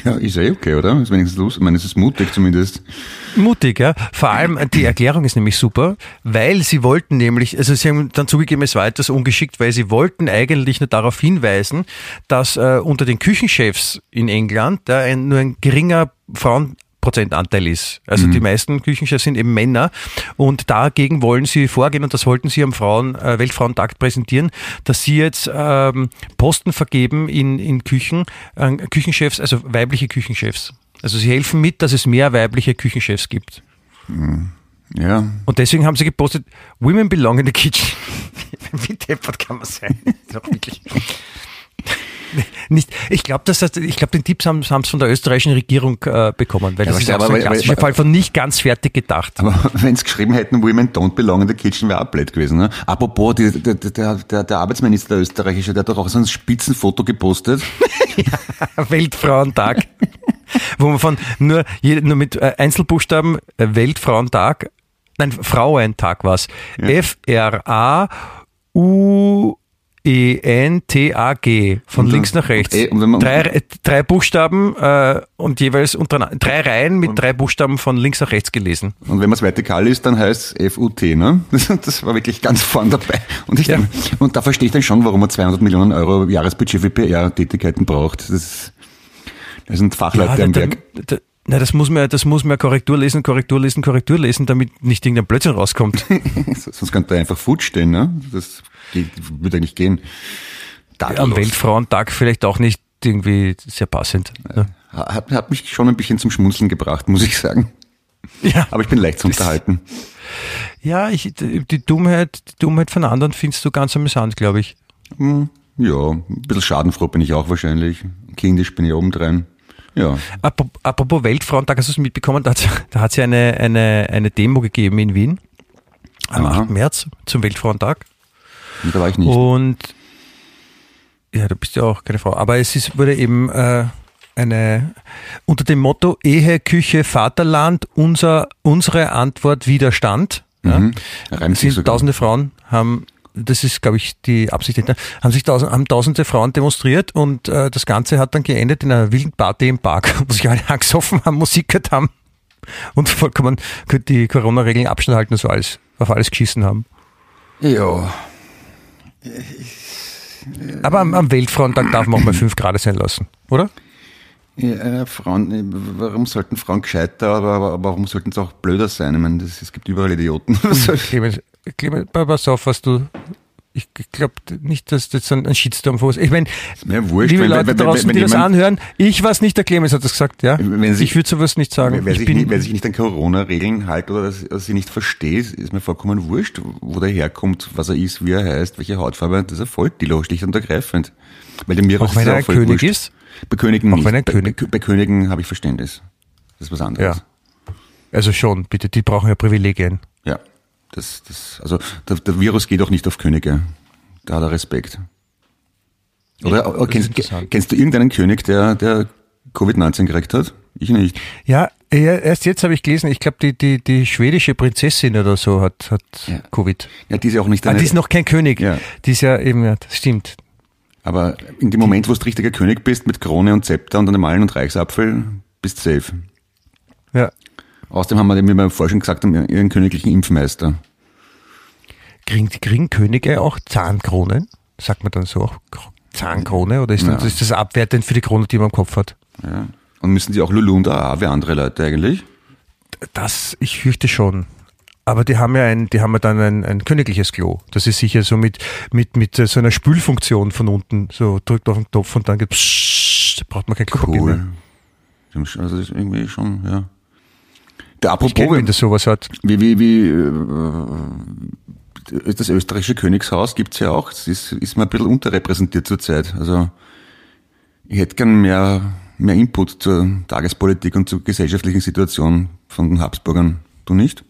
Speaker 2: Ja, ist eh okay, oder? Ist wenigstens los. Ich meine, es ist mutig zumindest.
Speaker 3: Mutig, ja. Vor allem die Erklärung ist nämlich super, weil sie wollten nämlich, also sie haben dann zugegeben, es war etwas ungeschickt, weil sie wollten eigentlich nur darauf hinweisen, dass äh, unter den Küchenchefs in England da ein, nur ein geringer Frauenprozentanteil ist. Also die meisten Küchenchefs sind eben Männer und dagegen wollen sie vorgehen und das wollten sie am Frauen, äh, Weltfrauentag präsentieren, dass sie jetzt ähm, Posten vergeben in, in Küchen, äh, Küchenchefs, also weibliche Küchenchefs. Also sie helfen mit, dass es mehr weibliche Küchenchefs gibt.
Speaker 2: Ja.
Speaker 3: Und deswegen haben sie gepostet, Women belong in the kitchen. Wie deppert kann man sein? Das ist wirklich. Nicht, ich glaube, glaube, den Tipps haben sie von der österreichischen Regierung äh, bekommen, weil
Speaker 2: Ja,
Speaker 3: das ist
Speaker 2: aber-
Speaker 3: so ein klassischer
Speaker 2: aber-
Speaker 3: Fall von nicht ganz fertig gedacht.
Speaker 2: Aber wenn sie geschrieben hätten, Women don't belong in the kitchen, wäre auch blöd gewesen. Ne? Apropos, die, der, der, der, der Arbeitsminister der österreichische, der hat doch auch so ein Spitzenfoto gepostet.
Speaker 3: Weltfrauentag. Wo man von nur, nur mit äh, Einzelbuchstaben äh, Weltfrauentag, nein, Frauentag war's. F-R-A-U-E-N-T-A-G. Von
Speaker 2: Und
Speaker 3: links
Speaker 2: dann-
Speaker 3: nach rechts.
Speaker 2: man-
Speaker 3: drei, äh, drei Buchstaben äh, und jeweils untereinander, drei Reihen mit drei Buchstaben von links nach rechts gelesen.
Speaker 2: Und wenn man es vertikal ist, dann heißt es FUT, ne? Das, das war wirklich ganz vorn dabei. Und, ich,
Speaker 3: Ja.
Speaker 2: und da verstehe ich dann schon, warum man 200 Millionen Euro Jahresbudget für PR-Tätigkeiten braucht. Das, das sind Fachleute am
Speaker 3: da-
Speaker 2: Werk.
Speaker 3: da- na, das muss man, das muss man Korrektur lesen, Korrektur lesen, Korrektur lesen, damit nicht irgendein Blödsinn rauskommt.
Speaker 2: Sonst könnte da einfach Food stehen, ne? Das geht, würde eigentlich gehen.
Speaker 3: Am
Speaker 2: Tadellos.
Speaker 3: Weltfrauentag vielleicht auch nicht irgendwie sehr passend. ne?
Speaker 2: Hat, hat mich schon ein bisschen zum Schmunzeln gebracht, muss ich sagen.
Speaker 3: Ja,
Speaker 2: Aber ich bin leicht zu unterhalten.
Speaker 3: ja ich, die Dummheit, die Dummheit von anderen findest du ganz amüsant, glaube ich.
Speaker 2: Hm, Ja, ein bisschen schadenfroh bin ich auch wahrscheinlich. Kindisch bin ich obendrein. Ja.
Speaker 3: Apro- Apropos Weltfrauentag, hast du es mitbekommen? Da hat hat's ja eine, eine, eine Demo gegeben in Wien am
Speaker 2: Aha.
Speaker 3: 8. März zum Weltfrauentag.
Speaker 2: Und da war ich nicht.
Speaker 3: Und ja, du bist ja auch keine Frau. Aber es ist, wurde eben äh, eine unter dem Motto Ehe, Küche, Vaterland, unser, unsere Antwort Widerstand.
Speaker 2: Mhm.
Speaker 3: Sind
Speaker 2: sogar.
Speaker 3: tausende Frauen haben das ist, glaube ich, die Absicht dahinter, haben sich tausend, haben tausende Frauen demonstriert und äh, das Ganze hat dann geendet in einer wilden Party im Park, wo sich alle angesoffen haben, Musik gehört haben und vollkommen die Corona-Regeln Abstand halten und so alles, auf alles geschissen haben.
Speaker 2: Ja.
Speaker 3: Aber am, am Weltfrauentag darf man auch mal fünf Grad sein lassen, oder?
Speaker 2: Ja, Frauen, warum sollten Frauen gescheiter, aber, aber, warum sollten sie auch blöder sein? Ich meine, das, es gibt überall Idioten.
Speaker 3: Clemens, pass auf, was du. Ich glaube nicht, dass das ein ein Shitstorm vor ist. Ich meine,
Speaker 2: mir
Speaker 3: liebe
Speaker 2: wenn-
Speaker 3: Leute
Speaker 2: wenn-
Speaker 3: draußen,
Speaker 2: wenn
Speaker 3: die das anhören, ich weiß nicht, der Clemens hat das gesagt, ja.
Speaker 2: Wenn Sie-
Speaker 3: ich würde sowas nicht sagen.
Speaker 2: Wer
Speaker 3: ich
Speaker 2: sich,
Speaker 3: bin,
Speaker 2: nicht, wer sich nicht an Corona-Regeln hält oder das, das sie nicht versteht, ist mir vollkommen wurscht, wo der herkommt, was er ist, wie er heißt, welche Hautfarbe, das ist ein Volldilo, schlicht und ergreifend. Weil Miros
Speaker 3: auch wenn
Speaker 2: ist
Speaker 3: er ein
Speaker 2: voll
Speaker 3: König
Speaker 2: wurscht.
Speaker 3: ist.
Speaker 2: Bei Königen
Speaker 3: Auch
Speaker 2: nicht.
Speaker 3: wenn er ein
Speaker 2: bei,
Speaker 3: König-
Speaker 2: bei, bei Königen habe ich Verständnis. Das ist was anderes.
Speaker 3: Ja. Also schon, bitte, die brauchen ja Privilegien.
Speaker 2: Das, das, also der, der Virus geht auch nicht auf Könige. Da hat er Respekt. Oder
Speaker 3: Ja, das
Speaker 2: kennst, kennst du irgendeinen König, der, der Covid-19 gekriegt hat? Ich nicht.
Speaker 3: Ja, erst jetzt habe ich gelesen, ich glaube, die, die, die schwedische Prinzessin oder so hat, hat
Speaker 2: Ja.
Speaker 3: Covid.
Speaker 2: Ja, die ist ja auch nicht
Speaker 3: Ah,
Speaker 2: eine,
Speaker 3: die ist noch kein König.
Speaker 2: Ja.
Speaker 3: Die ist ja eben, ja, das stimmt.
Speaker 2: Aber in dem Moment, wo du richtiger König bist, mit Krone und Zepter und einem Malen und Reichsapfel, bist safe.
Speaker 3: Ja.
Speaker 2: Außerdem haben wir, wie wir vorhin schon gesagt haben, ihren königlichen Impfmeister.
Speaker 3: Kriegen, kriegen Könige auch Zahnkronen? Sagt man dann so auch Zahnkrone oder ist,
Speaker 2: Ja.
Speaker 3: das, ist das abwertend für die Krone, die man am Kopf hat?
Speaker 2: Ja. Und müssen die auch Lulu und AA wie andere Leute eigentlich?
Speaker 3: Das, ich fürchte schon. Aber die haben ja ein, die haben ja dann ein, ein königliches Klo. Das ist sicher so mit, mit, mit äh, so einer Spülfunktion von unten. So drückt auf den Knopf und dann geht pssst, da braucht man kein Klopapier mehr.
Speaker 2: Cool. Also das ist irgendwie schon, ja. Der
Speaker 3: Ich
Speaker 2: apropos,
Speaker 3: wenn das sowas hat.
Speaker 2: wie, wie, wie, äh, das österreichische Königshaus gibt's ja auch. Es ist, ist mir ein bisschen unterrepräsentiert zurzeit. Also, ich hätte gern mehr, mehr Input zur Tagespolitik und zur gesellschaftlichen Situation von den Habsburgern. Du nicht?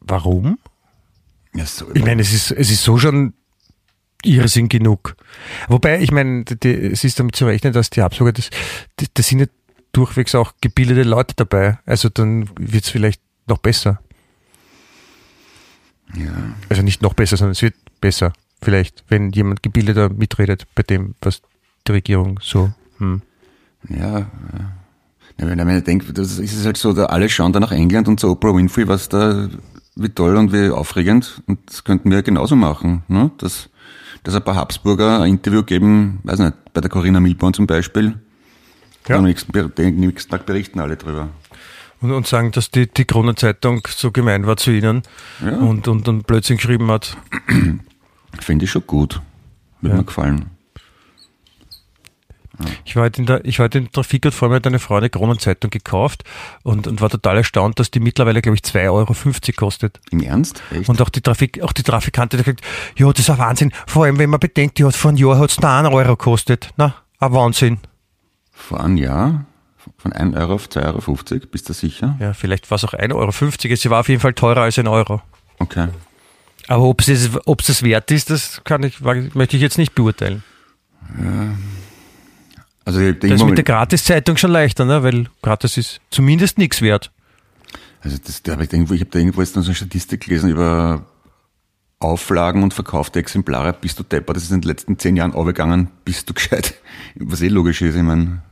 Speaker 3: Warum?
Speaker 2: Ja, so.
Speaker 3: Ich meine, es ist, es ist so schon Irrsinn genug. Wobei, ich meine, die, es ist damit zu rechnen, dass die Habsburger, das, das, das sind ja durchwegs auch gebildete Leute dabei. Also dann wird's vielleicht noch besser.
Speaker 2: ja.
Speaker 3: Also nicht noch besser, sondern es wird besser. Vielleicht, wenn jemand gebildeter mitredet bei dem, was die Regierung so. Hm.
Speaker 2: Ja, ja. Wenn ich denke, das ist es halt so, da alle schauen da nach England und zu Oprah Winfrey, was da, wie toll und wie aufregend. Und das könnten wir genauso machen, ne? Dass, dass ein paar Habsburger ein Interview geben, weiß nicht, bei der Corinna Milborn zum Beispiel.
Speaker 3: Ja.
Speaker 2: Am nächsten, den nächsten Tag berichten alle drüber.
Speaker 3: Und, und sagen, dass die, die Kronenzeitung so gemein war zu ihnen
Speaker 2: Ja.
Speaker 3: und, und, und Blödsinn geschrieben hat.
Speaker 2: Finde ich schon gut. Würde
Speaker 3: Ja.
Speaker 2: mir gefallen.
Speaker 3: Ich war halt in der, ich war halt in der Trafik und vor mir hat eine Frau eine Kronenzeitung gekauft und, und war total erstaunt, dass die mittlerweile, glaube ich, 2,50 Euro kostet.
Speaker 2: Im Ernst? Echt?
Speaker 3: Und auch die Trafik, auch die Trafikantin hat gesagt, ja, das ist ein Wahnsinn. Vor allem, wenn man bedenkt, die hat vor einem Jahr hat's da einen Euro gekostet. Na, ein Wahnsinn.
Speaker 2: Vor einem Jahr? Von 1 Euro auf 2,50 Euro, bist du sicher?
Speaker 3: Ja, vielleicht war es auch 1,50 Euro. Sie war auf jeden Fall teurer als ein Euro.
Speaker 2: Okay.
Speaker 3: Aber ob es ob es das wert ist, das kann ich, möchte ich jetzt nicht beurteilen.
Speaker 2: Also ich
Speaker 3: Das ist
Speaker 2: denke
Speaker 3: mit der Gratiszeitung schon leichter, ne? weil gratis ist zumindest nichts wert.
Speaker 2: Also das, da hab ich, irgendwo, ich habe da irgendwo jetzt noch so eine Statistik gelesen über Auflagen und verkaufte Exemplare. Bist du depper, das ist in den letzten zehn Jahren aufgegangen, bist du gescheit. Was eh logisch ist, ich meine,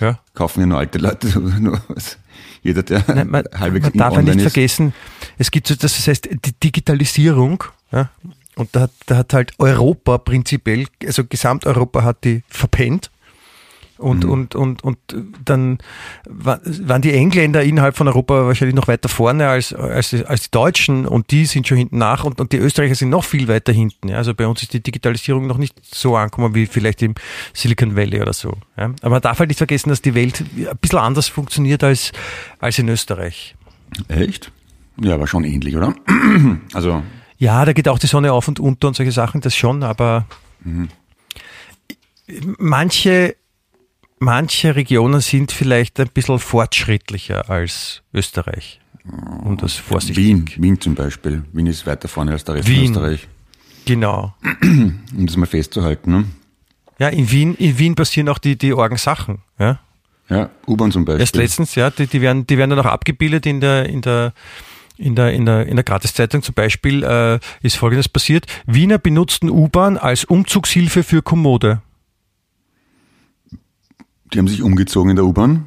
Speaker 3: Ja.
Speaker 2: kaufen ja nur alte Leute. Nur, was- jeder, der
Speaker 3: Nein, man,
Speaker 2: halbwegs
Speaker 3: man darf ja nicht
Speaker 2: ist.
Speaker 3: vergessen, es gibt so, das heißt, die Digitalisierung, ja, und da hat, da hat halt Europa prinzipiell, also Gesamteuropa hat die verpennt. Und,
Speaker 2: Mhm.
Speaker 3: und, und, und dann wa- waren die Engländer innerhalb von Europa wahrscheinlich noch weiter vorne als, als, die- als die Deutschen und die sind schon hinten nach und, und die Österreicher sind noch viel weiter hinten. Ja. Also bei uns ist die Digitalisierung noch nicht so angekommen wie vielleicht im Silicon Valley oder so. Ja. Aber man darf halt nicht vergessen, dass die Welt ein bisschen anders funktioniert als, als in Österreich.
Speaker 2: Echt? Ja, aber schon ähnlich, oder? Also,
Speaker 3: Ja, da geht auch die Sonne auf und unter und solche Sachen, das schon, aber manche, manche Regionen sind vielleicht ein bisschen fortschrittlicher als Österreich. Um das vorsichtig.
Speaker 2: Wien, Wien zum Beispiel. Wien ist weiter vorne als der Rest
Speaker 3: Wien.
Speaker 2: von Österreich.
Speaker 3: Genau.
Speaker 2: Um das mal festzuhalten, ne?
Speaker 3: Ja, in Wien, in Wien passieren auch die, die Orgensachen. Ja.
Speaker 2: Ja, U-Bahn zum Beispiel.
Speaker 3: Erst letztens, ja, die, die werden, die werden dann auch abgebildet in der, in der, in der, in der, in der Gratiszeitung zum Beispiel äh, ist Folgendes passiert. Wiener benutzten U-Bahn als Umzugshilfe für Kommode.
Speaker 2: Die haben sich umgezogen in der U-Bahn.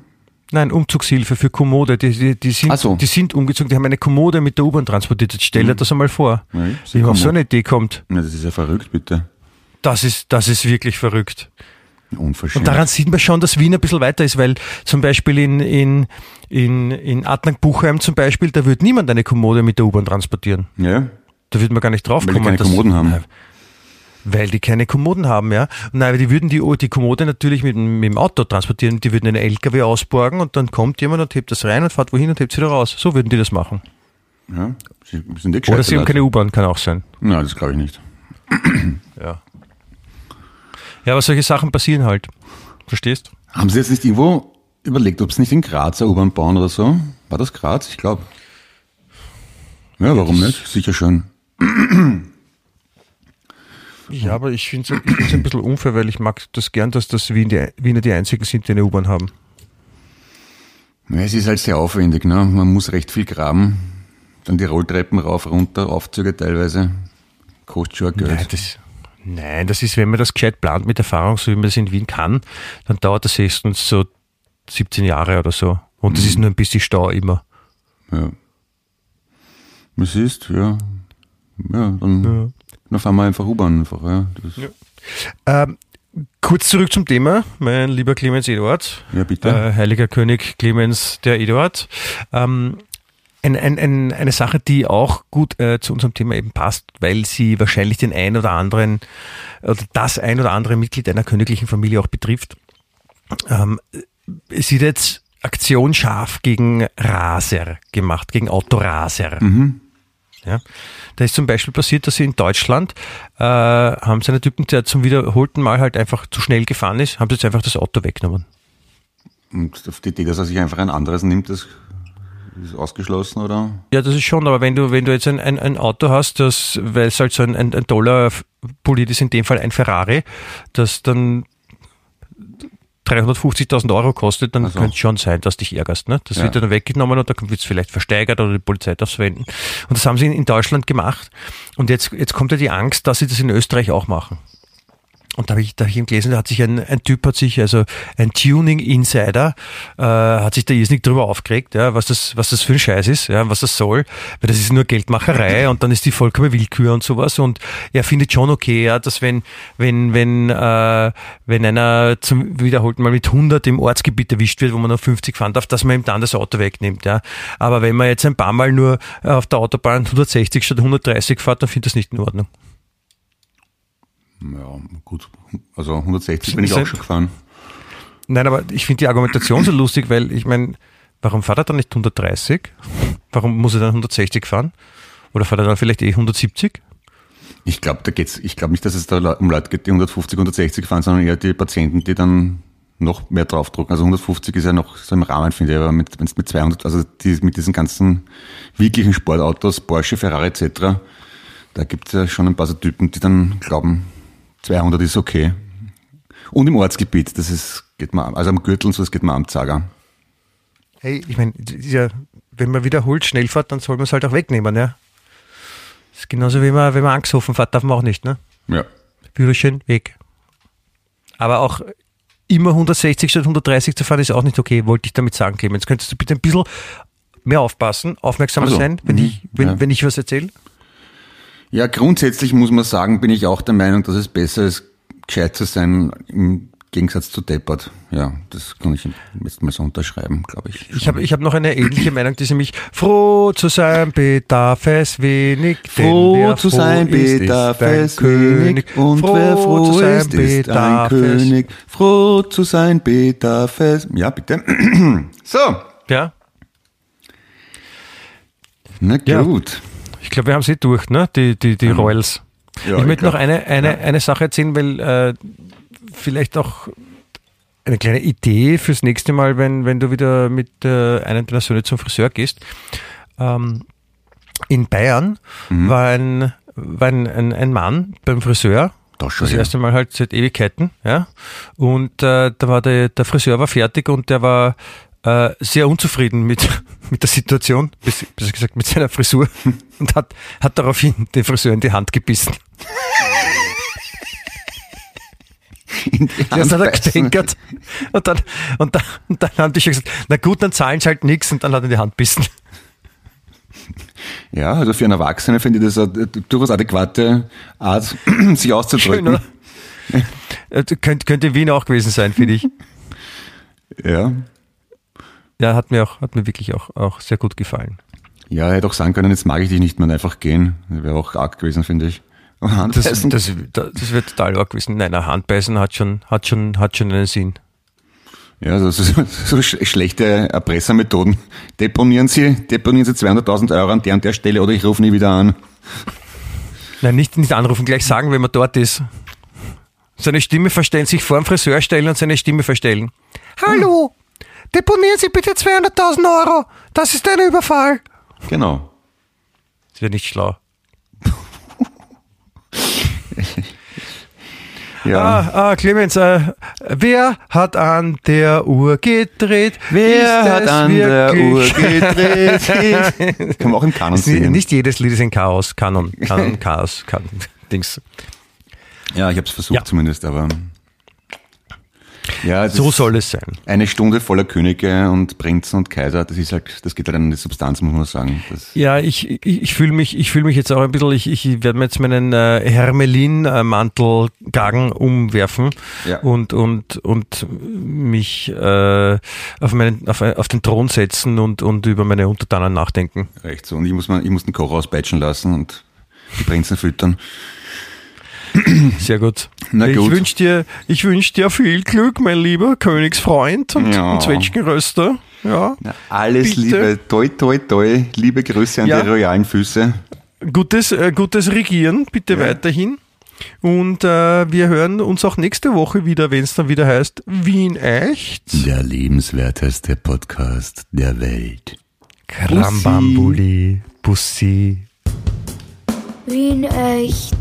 Speaker 3: Nein, Umzugshilfe für Kommode. Die, die, die, sind,
Speaker 2: so.
Speaker 3: die sind umgezogen, die haben eine Kommode mit der U-Bahn transportiert. Jetzt stell dir das einmal vor.
Speaker 2: Ja,
Speaker 3: Wie man auf so eine Idee kommt.
Speaker 2: Na, das ist ja verrückt, bitte.
Speaker 3: Das ist, das ist wirklich verrückt. Und daran sieht man schon, dass Wien ein bisschen weiter ist, weil zum Beispiel in, in, in, in Adnang-Buchheim zum Beispiel, da würde niemand eine Kommode mit der U-Bahn transportieren.
Speaker 2: ja,
Speaker 3: Da würde man gar nicht drauf
Speaker 2: weil
Speaker 3: kommen.
Speaker 2: keine Kommoden haben.
Speaker 3: Weil die keine Kommoden haben, ja. Nein, aber die würden die, die Kommode natürlich mit, dem- mit dem Auto transportieren. Die würden einen LKW ausborgen und dann kommt jemand und hebt das rein und fährt wohin und hebt es wieder raus. So würden die das machen.
Speaker 2: Ja, sie sind eh
Speaker 3: Oder sie haben keine U-Bahn, kann auch sein.
Speaker 2: Nein, das glaube ich nicht.
Speaker 3: Ja. Ja, aber solche Sachen passieren halt. Verstehst?
Speaker 2: Haben Sie jetzt nicht irgendwo überlegt, ob Sie nicht in Graz eine U-Bahn bauen oder so? War das Graz? Ich glaube. Ja, warum nicht? Sicher schon.
Speaker 3: Ja, aber ich finde es ein bisschen unfair, weil ich mag das gern, dass das Wien die, Wiener die einzigen sind, die eine U-Bahn haben.
Speaker 2: Ja, es ist halt sehr aufwendig, ne? Man muss recht viel graben. Dann die Rolltreppen rauf, runter, Aufzüge teilweise. Kostet schon Geld.
Speaker 3: Nein das, nein, das ist, wenn man das gescheit plant mit Erfahrung, so wie man das in Wien kann, dann dauert das höchstens so 17 Jahre oder so. Und das ist nur ein bisschen Stau immer.
Speaker 2: Ja. Was ist, ja. Ja, dann Dann fahren wir einfach U-Bahn einfach, ja. Ja.
Speaker 3: Ähm, kurz zurück zum Thema, mein lieber Clemens Eduard.
Speaker 2: Ja, bitte.
Speaker 3: Äh, Heiliger König Clemens der Eduard. Ähm, ein, ein, ein, eine Sache, die auch gut äh, zu unserem Thema eben passt, weil sie wahrscheinlich den ein oder anderen oder das ein oder andere Mitglied einer königlichen Familie auch betrifft. Ähm, es wird jetzt Aktion scharf gegen Raser gemacht, gegen Autoraser. Mhm. Ja. Da ist zum Beispiel passiert, dass sie in Deutschland äh, haben sie einen Typen, der zum wiederholten Mal halt einfach zu schnell gefahren ist, haben sie jetzt einfach das Auto weggenommen.
Speaker 2: Und auf die Idee, dass er sich einfach ein anderes nimmt, das ist ausgeschlossen, oder?
Speaker 3: Ja, das ist schon, aber wenn du, wenn du jetzt ein, ein, ein Auto hast, das, weil es halt so ein, ein, ein toller Polit ist, in dem Fall ein Ferrari, das dann 350.000 Euro kostet, dann also. könnte es schon sein, dass dich ärgerst. Ne? Das ja. wird dann weggenommen und dann wird es vielleicht versteigert oder die Polizei darf es verwenden. Und das haben sie in Deutschland gemacht. Und jetzt, jetzt kommt ja die Angst, dass sie das in Österreich auch machen. Und da habe ich, da hab ich gelesen, da hat sich ein, ein Typ, hat sich, also ein Tuning-Insider, äh, hat sich da irrsinnig drüber aufgeregt, ja, was das, was das für ein Scheiß ist, ja, was das soll, weil das ist nur Geldmacherei und dann ist die vollkommen Willkür und sowas und er findet schon okay, ja, dass wenn, wenn, wenn, äh, wenn einer zum wiederholten Mal mit 100 im Ortsgebiet erwischt wird, wo man noch 50 fahren darf, dass man ihm dann das Auto wegnimmt, ja. Aber wenn man jetzt ein paar Mal nur auf der Autobahn 160 statt 130 fährt, dann findet das nicht in Ordnung.
Speaker 2: Ja, gut. Also 160 bin ich auch schon gefahren.
Speaker 3: Nein, aber ich finde die Argumentation so lustig, weil ich meine, warum fährt er dann nicht 130? Warum muss er dann 160 fahren? Oder fährt er dann vielleicht eh 170?
Speaker 2: Ich glaube, da geht's, ich glaube nicht, dass es da um Leute geht, die 150, 160 fahren, sondern eher die Patienten, die dann noch mehr draufdrucken. Also 150 ist ja noch so im Rahmen, finde ich, aber mit, wenn es mit 200, also die, mit diesen ganzen wirklichen Sportautos, Porsche, Ferrari etc., da gibt es ja schon ein paar so Typen, die dann glauben, 200 ist okay. Und im Ortsgebiet, das ist, geht man, also am Gürtel und so, das geht man am Zager.
Speaker 3: Hey, ich meine, ja, wenn man wiederholt schnell fährt, dann soll man es halt auch wegnehmen, ja. Das ist genauso wie man, wenn man angesoffen fährt, darf man auch nicht, ne?
Speaker 2: Ja.
Speaker 3: Führerschein weg. Aber auch immer 160 statt 130 zu fahren ist auch nicht okay, wollte ich damit sagen, Clemens. Könntest du bitte ein bisschen mehr aufpassen, aufmerksamer also, sein, wenn, mhm, ich, wenn, ja. wenn ich was erzähle?
Speaker 2: Ja, grundsätzlich muss man sagen, bin ich auch der Meinung, dass es besser ist, gescheit zu sein im Gegensatz zu deppert. Ja, das kann ich jetzt mal so unterschreiben, glaube ich.
Speaker 3: Ich habe ich hab noch eine ähnliche Meinung, die ist nämlich froh zu sein bedarf es wenig.
Speaker 2: Froh zu sein bedarf es wenig. Und froh wer froh zu sein ist, ist ein König. Froh zu sein bedarf es. Ja, bitte. so.
Speaker 3: Ja.
Speaker 2: Na gut.
Speaker 3: Ja. Ich glaube, wir haben sie durch, ne? die, die, die mhm. Royals. Ja, ich möchte noch eine, eine, ja. eine Sache erzählen, weil äh, vielleicht auch eine kleine Idee fürs nächste Mal, wenn, wenn du wieder mit äh, einem deiner Söhne zum Friseur gehst. Ähm, in Bayern mhm. war, ein, war ein, ein, ein Mann beim Friseur, das, das erste Mal halt seit Ewigkeiten, ja. Und äh, da war der, der Friseur war fertig und der war äh, sehr unzufrieden mit, mit der Situation, besser gesagt mit seiner Frisur und hat, hat daraufhin den Friseur in die Hand gebissen. Das hat er gestänkert. Und dann, und, dann, und dann haben die schon gesagt, na gut, dann zahlen sie halt nichts und dann hat er in die Hand gebissen.
Speaker 2: Ja, also für einen Erwachsenen finde ich das eine durchaus adäquate Art, sich auszudrücken.
Speaker 3: Schön, oder? Könnte, könnte in Wien auch gewesen sein, finde ich.
Speaker 2: Ja.
Speaker 3: Ja, hat mir auch, hat mir wirklich auch, auch sehr gut gefallen.
Speaker 2: Ja, er hätte auch sagen können, jetzt mag ich dich nicht mehr einfach gehen. Das wäre auch arg gewesen, finde ich.
Speaker 3: Das, das, das wird total arg gewesen. Nein, ein Handbeißen hat schon, hat schon, hat schon einen Sinn.
Speaker 2: Ja, so, so, so schlechte Erpressermethoden. Deponieren Sie, deponieren Sie 200.000 Euro an der und der Stelle oder ich rufe nie wieder an.
Speaker 3: Nein, nicht, nicht anrufen, gleich sagen, wenn man dort ist. Seine Stimme verstellen, sich vor dem Friseur stellen und seine Stimme verstellen. Hallo! Deponieren Sie bitte 200.000 Euro. Das ist ein Überfall.
Speaker 2: Genau.
Speaker 3: Das wäre nicht schlau. ja. Ah, ah, Clemens, äh, wer hat an der Uhr gedreht?
Speaker 2: Wer ist hat an der Uhr gedreht? Kann man auch im Kanon singen.
Speaker 3: Nicht jedes Lied ist ein Chaos, Kanon, Kanon, Chaos, Kanon, Dings.
Speaker 2: Ja, ich habe es versucht ja. zumindest, aber Ja,
Speaker 3: so soll es sein.
Speaker 2: Eine Stunde voller Könige und Prinzen und Kaiser, das ist halt, das geht halt an die Substanz, muss man sagen. Das,
Speaker 3: Ja, ich, ich, ich fühle mich, ich fühle mich jetzt auch ein bisschen, ich, ich werde mir jetzt meinen äh, Hermelin-Mantel-Gagen umwerfen
Speaker 2: Ja.
Speaker 3: und, und, und mich äh, auf, meinen, auf, auf den Thron setzen und, und über meine Untertanen nachdenken.
Speaker 2: recht so. Und ich muss, mal, ich muss den Koch auspeitschen lassen und die Prinzen füttern.
Speaker 3: Sehr gut.
Speaker 2: Na
Speaker 3: ich
Speaker 2: gut.
Speaker 3: wünsche dir, ich wünsch dir viel Glück, mein lieber Königsfreund und,
Speaker 2: Ja.
Speaker 3: und Zwetschgenröster. Ja.
Speaker 2: Na, alles
Speaker 3: Bitte.
Speaker 2: Liebe, toi, toi, toi, liebe Grüße an
Speaker 3: Ja.
Speaker 2: die royalen Füße.
Speaker 3: Gutes, äh, gutes Regieren, bitte
Speaker 2: Ja.
Speaker 3: weiterhin. Und äh, wir hören uns auch nächste Woche wieder, wenn es dann wieder heißt Wien echt.
Speaker 2: Der lebenswerteste Podcast der Welt.
Speaker 3: Krambambuli, Bussi.
Speaker 1: Wien echt.